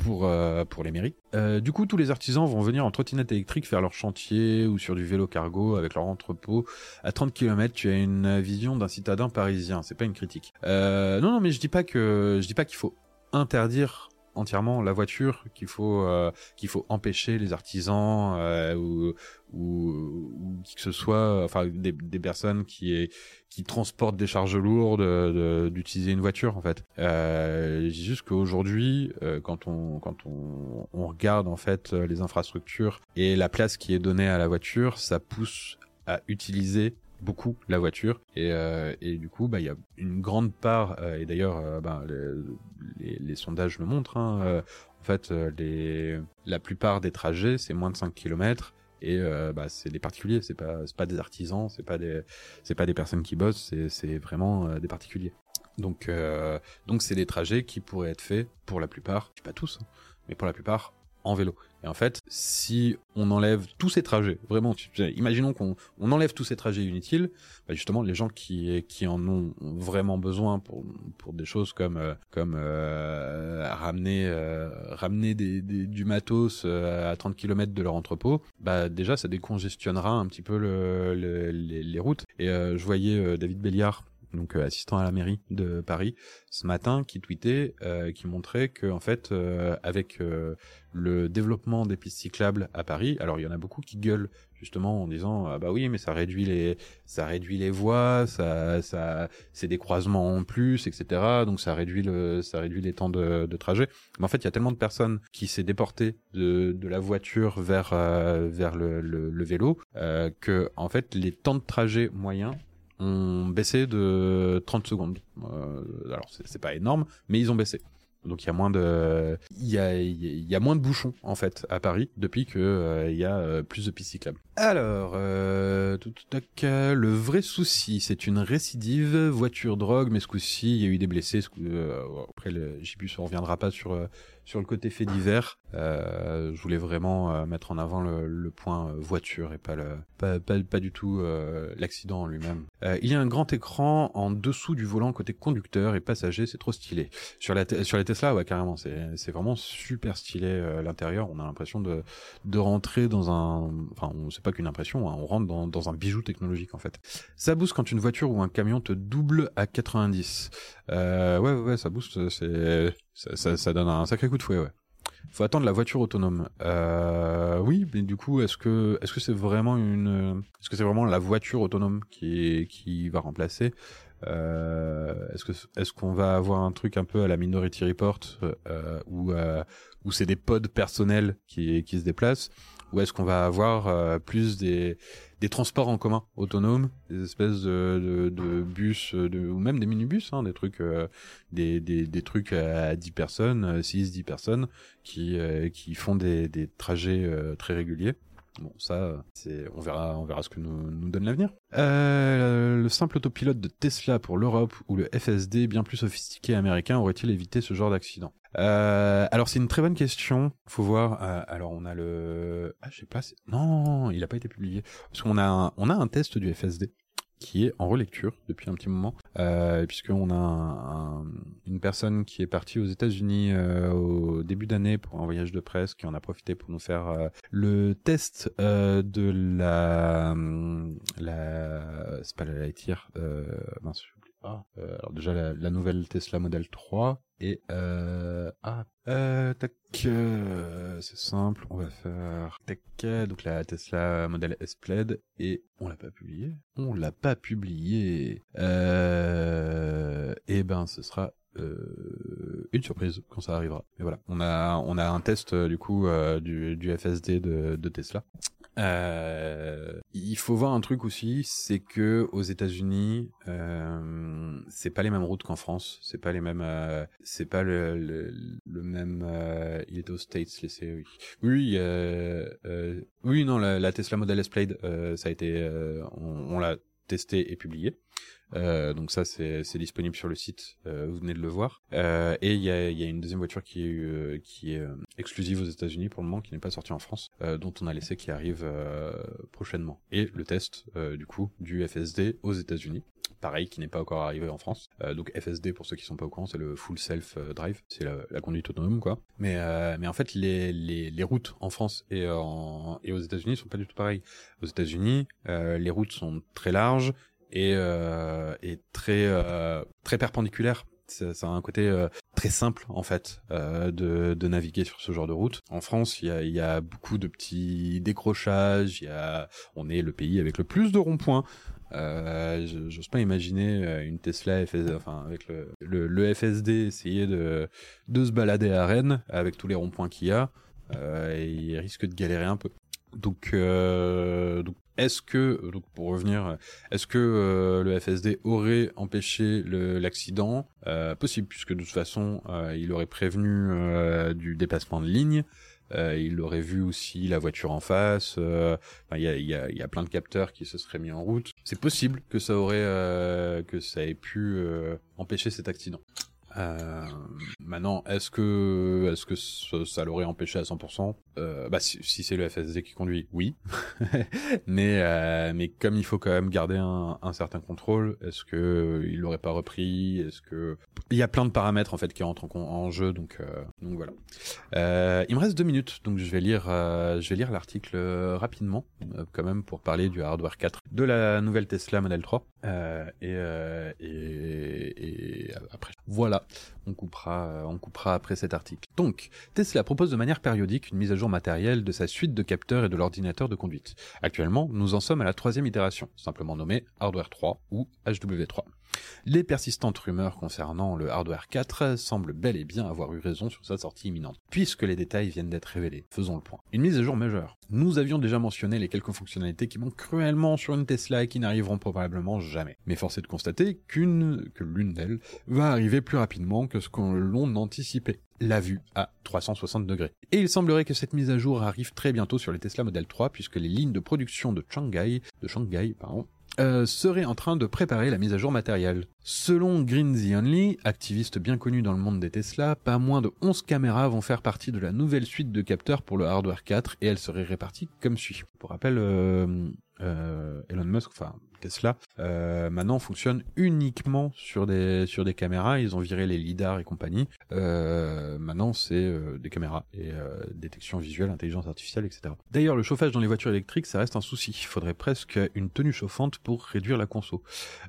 pour euh, pour les mairies. Euh, du coup, tous les artisans vont venir en trottinette électrique faire leur chantier ou sur du vélo cargo avec leur entrepôt. À 30 km, tu as une vision d'un citadin parisien. C'est pas une critique. Euh, non, non, mais je dis pas que je dis pas qu'il faut interdire entièrement la voiture, qu'il faut euh, qu'il faut empêcher les artisans euh, ou, qui que ce soit, enfin des, personnes qui est, qui transportent des charges lourdes de- d'utiliser une voiture en fait. Euh, juste qu'aujourd'hui, euh, quand on quand on, regarde en fait les infrastructures et la place qui est donnée à la voiture, ça pousse à utiliser beaucoup la voiture. Et, euh, et du coup bah il y a une grande part euh, et d'ailleurs euh, bah, les, les, sondages le montrent hein, euh, en fait euh, les la plupart des trajets c'est moins de 5 km et euh, bah, c'est des particuliers c'est pas c'est pas des artisans c'est pas des c'est pas des personnes qui bossent c'est c'est vraiment des particuliers. Donc donc c'est des trajets qui pourraient être faits pour la plupart pas tous hein, mais pour la plupart en vélo. Et en fait, si on enlève tous ces trajets, vraiment, imaginons qu'on on enlève tous ces trajets inutiles, bah justement, les gens qui, qui en ont vraiment besoin pour, pour des choses comme, euh, comme euh, ramener, euh, ramener des, des, du matos à 30 km de leur entrepôt, bah déjà, ça décongestionnera un petit peu le, les, les, routes. Et je voyais David Béliard donc euh, assistant à la mairie de Paris, ce matin, qui tweetait, euh, qui montrait que en fait, euh, avec le développement des pistes cyclables à Paris, alors il y en a beaucoup qui gueulent justement en disant ah bah oui mais ça réduit les ça réduit les voies, ça ça c'est des croisements en plus, etc. Donc ça réduit le ça réduit les temps de, de trajet. Mais en fait il y a tellement de personnes qui s'est déportées de de la voiture vers vers le, le, le vélo que en fait les temps de trajet moyens ont baissé de 30 secondes. Euh, alors c'est pas énorme, mais ils ont baissé. Donc il y a moins de il y a moins de bouchons en fait à Paris depuis que euh, il y a euh, plus de pistes cyclables. Alors le vrai souci, c'est une récidive voiture drogue mais ce coup-ci il y a eu des blessés après le Gibus on reviendra pas sur sur le côté fait divers, euh, je voulais vraiment euh, mettre en avant le, point euh, voiture et pas le pas, du tout l'accident en lui-même. il y a un grand écran en dessous du volant côté conducteur et passager, c'est trop stylé. Sur la sur les Tesla, ouais carrément, c'est c'est vraiment super stylé l'intérieur. On a l'impression de de rentrer dans un, enfin on sait pas qu'une impression, hein, on rentre dans dans un bijou technologique en fait. Ça booste quand une voiture ou un camion te double à 90. ouais ouais, ouais ça booste, c'est ça, ça, ça, donne un sacré coup de ouais. Faut attendre la voiture autonome. Euh, oui, mais du coup, est-ce que est-ce que c'est vraiment une est-ce que c'est vraiment la voiture autonome qui qui va remplacer euh, Est-ce que est-ce qu'on va avoir un truc un peu à la Minority Report euh, où euh, c'est des pods personnels qui qui se déplacent ou est-ce qu'on va avoir plus des des transports en commun autonomes, des espèces de, bus, ou même des minibus, hein, des trucs, euh, des, trucs à 10 personnes, 6, 10 personnes, qui, euh, qui font des, trajets euh, très réguliers. Bon, ça, on verra, on verra ce que nous, donne l'avenir. Euh, le simple autopilote de Tesla pour l'Europe ou le FSD bien plus sophistiqué américain aurait-il évité ce genre d'accident? Euh, Alors c'est une très bonne question. Faut voir. Euh, alors on a le, ah je sais pas. Non, il a pas été publié parce qu'on on a un test du FSD qui est en relecture depuis un petit moment, euh, puisqu'on a un, une personne qui est partie aux États-Unis euh, au début d'année pour un voyage de presse, qui en a profité pour nous faire euh, le test euh, de la, la, c'est pas la Lightyear, mince, ah, euh, alors déjà la, la, nouvelle Tesla Model 3 et euh, ah euh, tac euh, c'est simple on va faire tac donc la Tesla Model S Plaid et on l'a pas publié. On l'a pas publié. Euh, et ben ce sera euh, une surprise quand ça arrivera. Mais voilà, on a on a un test euh, du coup euh, du, FSD de, Tesla il faut voir un truc aussi, c'est que aux États-Unis, euh, c'est pas les mêmes routes qu'en France, c'est pas les mêmes, c'est pas le, même. Il est aux States, laissez oui. Oui, euh, oui, non, la, la, Tesla Model S Plaid, ça a été, on, on l'a testé et publié. Euh, donc ça c'est disponible sur le site, euh, vous venez de le voir. Euh, et il y a, y a, une deuxième voiture qui est euh, qui est euh, exclusive aux États-Unis pour le moment, qui n'est pas sortie en France, dont on a laissé qui arrive prochainement. Et le test du coup du FSD aux États-Unis, pareil, qui n'est pas encore arrivé en France. donc FSD pour ceux qui sont pas au courant, c'est le full self drive, c'est la, la, conduite autonome quoi. Mais mais en fait les, les, les routes en France et en et aux États-Unis sont pas du tout pareilles. Aux États-Unis, les routes sont très larges, et, euh, et très euh, très perpendiculaire. Ça, a un côté euh, très simple en fait euh, de, de naviguer sur ce genre de route. En France, il y a, y a beaucoup de petits décrochages. Il y a, on est le pays avec le plus de ronds-points. Euh, J'ose pas imaginer euh, une Tesla FSD, enfin avec le, le, le, FSD essayer de de se balader à Rennes avec tous les ronds-points qu'il y a. Et il risque de galérer un peu. Donc, euh, donc est-ce que, donc pour revenir, est-ce que euh, le FSD aurait empêché l'accident? Euh, Possible, puisque de toute façon, euh, il aurait prévenu euh, du dépassement de ligne. Euh, il aurait vu aussi la voiture en face. Il y, a, y, a, y, a, plein de capteurs qui se seraient mis en route. C'est possible que ça aurait, que ça ait pu empêcher cet accident. Euh, maintenant, est-ce que, est-ce que ça, l'aurait empêché à 100% euh, Bah, si, c'est le FSD qui conduit, oui. [laughs] mais, euh, mais comme il faut quand même garder un, certain contrôle, est-ce que il l'aurait pas repris? Est-ce que il y a plein de paramètres en fait qui rentrent en, jeu, donc, euh, donc voilà. Euh, il me reste deux minutes, donc je vais lire, je vais lire l'article rapidement, quand même pour parler du hardware 4 de la nouvelle Tesla Model 3. Euh, et, et, après, voilà, on coupera, on coupera après cet article. Donc, Tesla propose de manière périodique une mise à jour matérielle de sa suite de capteurs et de l'ordinateur de conduite. Actuellement, nous en sommes à la troisième itération, simplement nommée Hardware 3 ou HW3. Les persistantes rumeurs concernant le Hardware 4 semblent bel et bien avoir eu raison sur sa sortie imminente, puisque les détails viennent d'être révélés. Faisons le point. Une mise à jour majeure. Nous avions déjà mentionné les quelques fonctionnalités qui manquent cruellement sur une Tesla et qui n'arriveront probablement jamais. Mais force est de constater qu'une, que l'une d'elles va arriver plus rapidement que ce que l'on anticipait la vue à 360 degrés. Et il semblerait que cette mise à jour arrive très bientôt sur les Tesla Model 3 puisque les lignes de production de Shanghai, de Shanghai, pardon, euh, serait en train de préparer la mise à jour matérielle. Selon Green The Only, activiste bien connu dans le monde des Tesla, pas moins de 11 caméras vont faire partie de la nouvelle suite de capteurs pour le hardware 4 et elles seraient réparties comme suit. Pour rappel, euh, euh, Elon Musk, enfin Tesla, euh, maintenant fonctionne uniquement sur des sur des caméras. Ils ont viré les lidars et compagnie. Euh, maintenant, c'est euh, des caméras et euh, détection visuelle, intelligence artificielle, etc. D'ailleurs, le chauffage dans les voitures électriques, ça reste un souci. Il faudrait presque une tenue chauffante pour réduire la conso.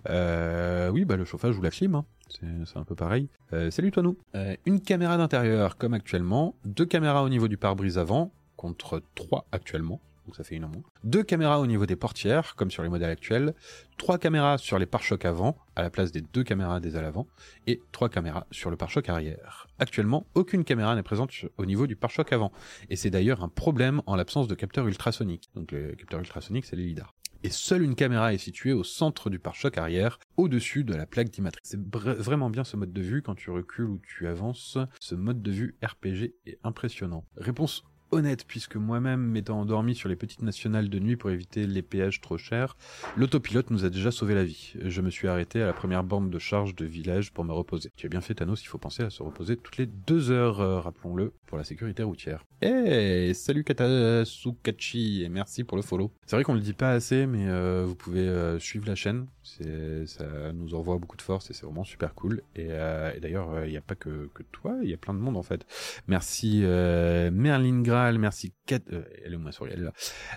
Oui, bah le chauffage ou la clim. Hein. C'est un peu pareil. Salut toi nous. Une caméra d'intérieur comme actuellement, deux caméras au niveau du pare-brise avant contre trois actuellement donc ça fait une en moins. Deux caméras au niveau des portières, comme sur les modèles actuels, trois caméras sur les pare-chocs avant, à la place des deux caméras des ailes avant, et trois caméras sur le pare-choc arrière. Actuellement, aucune caméra n'est présente au niveau du pare-choc avant, et c'est d'ailleurs un problème en l'absence de capteurs ultrasoniques. Donc les capteurs ultrasoniques, c'est les lidars et seule une caméra est située au centre du pare-choc arrière, au-dessus de la plaque d'immatriculation. C'est vraiment bien ce mode de vue quand tu recules ou tu avances. Ce mode de vue RPG est impressionnant. Réponse honnête, puisque moi-même m'étant endormi sur les petites nationales de nuit pour éviter les péages trop chers, l'autopilote nous a déjà sauvé la vie. Je me suis arrêté à la première borne de charge de village pour me reposer. Tu as bien fait Thanos, il faut penser à se reposer toutes les deux heures, euh, rappelons-le, pour la sécurité routière. Eh, salut Katasukachi, et merci pour le follow. C'est vrai qu'on le dit pas assez, mais euh, vous pouvez euh, suivre la chaîne, ça nous envoie beaucoup de force et c'est vraiment super cool. Et, euh, d'ailleurs, il n'y a pas que, toi, il y a plein de monde en fait. Merci euh, Merlin Graal, merci Kat, euh, elle est elle est là.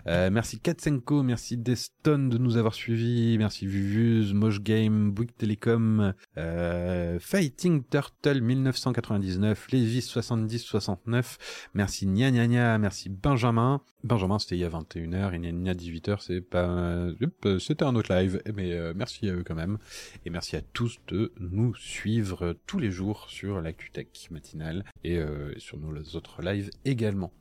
Euh, merci Katsenko, merci Deston de nous avoir suivis, merci Vuvuz, Mosh Game, Bouygues Telecom, euh, Fighting Turtle 1999, Levis 7069, merci Nia Nia Nia, merci Benjamin. Benjamin c'était il y a 21h et Nia Nia 18h c'est pas... C'était un autre live, mais euh, merci à eux quand même. Et merci à tous de nous suivre tous les jours sur l'ActuTech matinale et euh, sur nos autres lives également.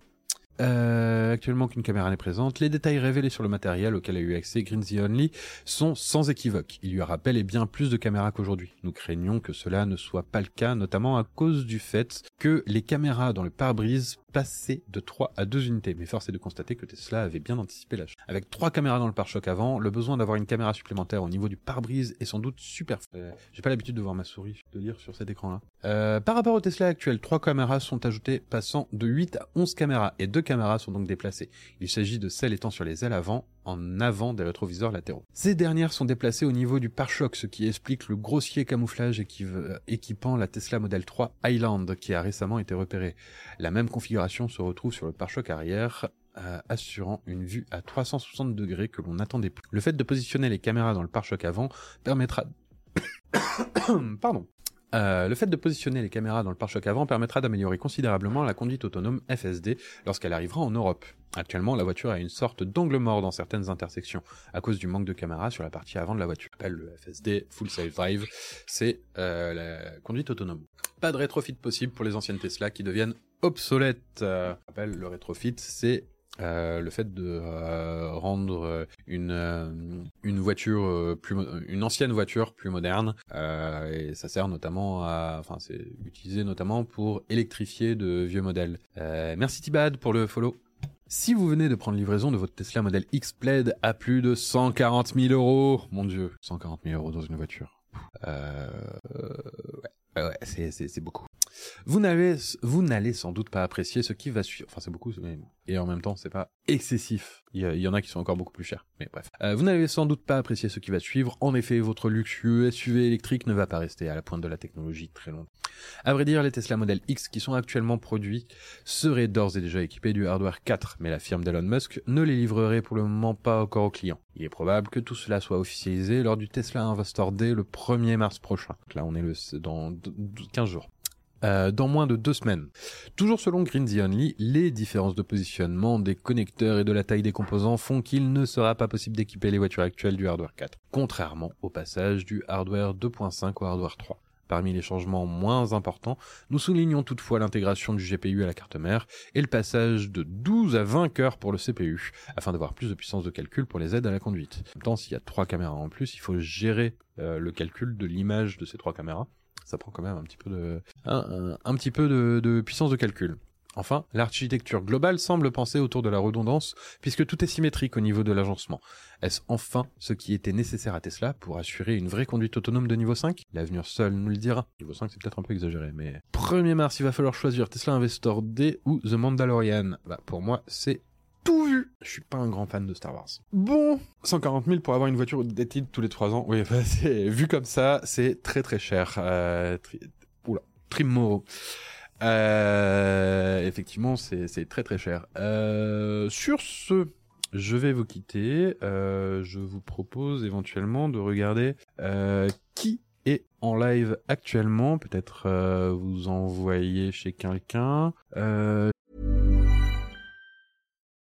Euh, actuellement qu'une caméra n'est présente, les détails révélés sur le matériel auquel a eu accès Greensy Only sont sans équivoque. Il y aura bel et bien plus de caméras qu'aujourd'hui. Nous craignons que cela ne soit pas le cas, notamment à cause du fait que les caméras dans le pare-brise passaient de 3 à 2 unités. Mais force est de constater que Tesla avait bien anticipé l'âge. Avec 3 caméras dans le pare-choc avant, le besoin d'avoir une caméra supplémentaire au niveau du pare-brise est sans doute super. Euh, J'ai pas l'habitude de voir ma souris de lire sur cet écran-là. Euh, par rapport au Tesla actuel, 3 caméras sont ajoutées, passant de 8 à 11 caméras et 2 Camara sont donc déplacées. Il s'agit de celles étant sur les ailes avant, en avant des rétroviseurs latéraux. Ces dernières sont déplacées au niveau du pare-choc, ce qui explique le grossier camouflage équipant la Tesla Model 3 Highland qui a récemment été repérée. La même configuration se retrouve sur le pare-choc arrière euh, assurant une vue à 360 degrés que l'on n'attendait plus. Le fait de positionner les caméras dans le pare-choc avant permettra... [coughs] [coughs] Pardon euh, le fait de positionner les caméras dans le pare-choc avant permettra d'améliorer considérablement la conduite autonome FSD lorsqu'elle arrivera en Europe. Actuellement, la voiture a une sorte d'angle mort dans certaines intersections, à cause du manque de caméras sur la partie avant de la voiture. Je rappelle, le FSD, Full Self Drive, c'est euh, la conduite autonome. Pas de rétrofit possible pour les anciennes Tesla qui deviennent obsolètes. Euh, le rétrofit, c'est euh, le fait de euh, rendre une euh, voiture plus une ancienne voiture plus moderne et ça sert notamment à enfin c'est utilisé notamment pour électrifier de vieux modèles. Merci Tibad pour le follow. Si vous venez de prendre livraison de votre Tesla Model X Plaid à plus de 140 000 euros, mon dieu, 140 000 euros dans une voiture. Euh, ouais. Ouais, c'est beaucoup. Vous n'allez, vous n'allez sans doute pas apprécier ce qui va suivre. Enfin, c'est beaucoup, mais... et en même temps, c'est pas excessif. Il y, en a qui sont encore beaucoup plus chers. Mais bref. Euh, vous n'allez sans doute pas apprécier ce qui va suivre. En effet, votre luxueux SUV électrique ne va pas rester à la pointe de la technologie très longtemps. À vrai dire, les Tesla Model X qui sont actuellement produits seraient d'ores et déjà équipés du hardware 4, mais la firme d'Elon Musk ne les livrerait pour le moment pas encore aux clients. Il est probable que tout cela soit officialisé lors du Tesla Investor Day le 1er mars prochain. Donc là, on est le, dans 15 jours. Euh, dans moins de deux semaines. Toujours selon Green The Only, les différences de positionnement des connecteurs et de la taille des composants font qu'il ne sera pas possible d'équiper les voitures actuelles du hardware 4, contrairement au passage du hardware 2.5 au hardware 3. Parmi les changements moins importants, nous soulignons toutefois l'intégration du GPU à la carte mère et le passage de 12 à 20 cœurs pour le CPU, afin d'avoir plus de puissance de calcul pour les aides à la conduite. En même temps, s'il y a trois caméras en plus, il faut gérer euh, le calcul de l'image de ces trois caméras. Ça prend quand même un petit peu de, puissance de calcul. Enfin, l'architecture globale semble penser autour de la redondance, puisque tout est symétrique au niveau de l'agencement. Est-ce enfin ce qui était nécessaire à Tesla pour assurer une vraie conduite autonome de niveau 5 L'avenir seul nous le dira. Niveau 5, c'est peut-être un peu exagéré, mais... 1er mars, il va falloir choisir Tesla Investor D ou The Mandalorian. Bah, pour moi, c'est tout vu. Je suis pas un grand fan de Star Wars. Bon, 140 000 pour avoir une voiture dated tous les 3 ans. Oui, [laughs] bah, vu comme ça, c'est très très cher. Euh. Oula, Trim Moro. Euh, effectivement, c'est très très cher. Euh, sur ce, je vais vous quitter. Euh, je vous propose éventuellement de regarder euh, qui est en live actuellement. Peut-être euh, vous envoyer chez quelqu'un.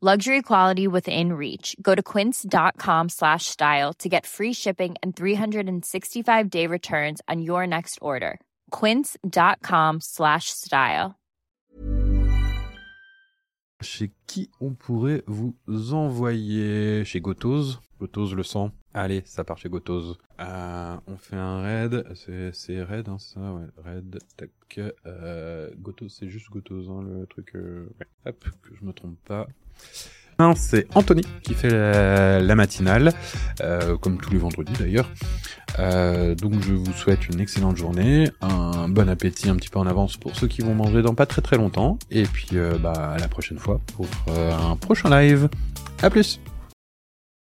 Luxury quality within reach. Go to quince.com slash style to get free shipping and 365 day returns on your next order. Quince.com slash style. Chez qui on pourrait vous envoyer? Chez Gotos Gotos le sang. Allez, ça part chez Gotos. Euh, on fait un raid. C'est, raid, hein, ça? Ouais, raid. Tac. Euh, Gotos, c'est juste Gotos, hein, le truc... Euh... Hop, que je me trompe pas. C'est Anthony qui fait la, matinale, euh, comme tous les vendredis d'ailleurs. Euh, donc je vous souhaite une excellente journée, un bon appétit un petit peu en avance pour ceux qui vont manger dans pas très très longtemps, et puis euh, bah à la prochaine fois pour un prochain live. À plus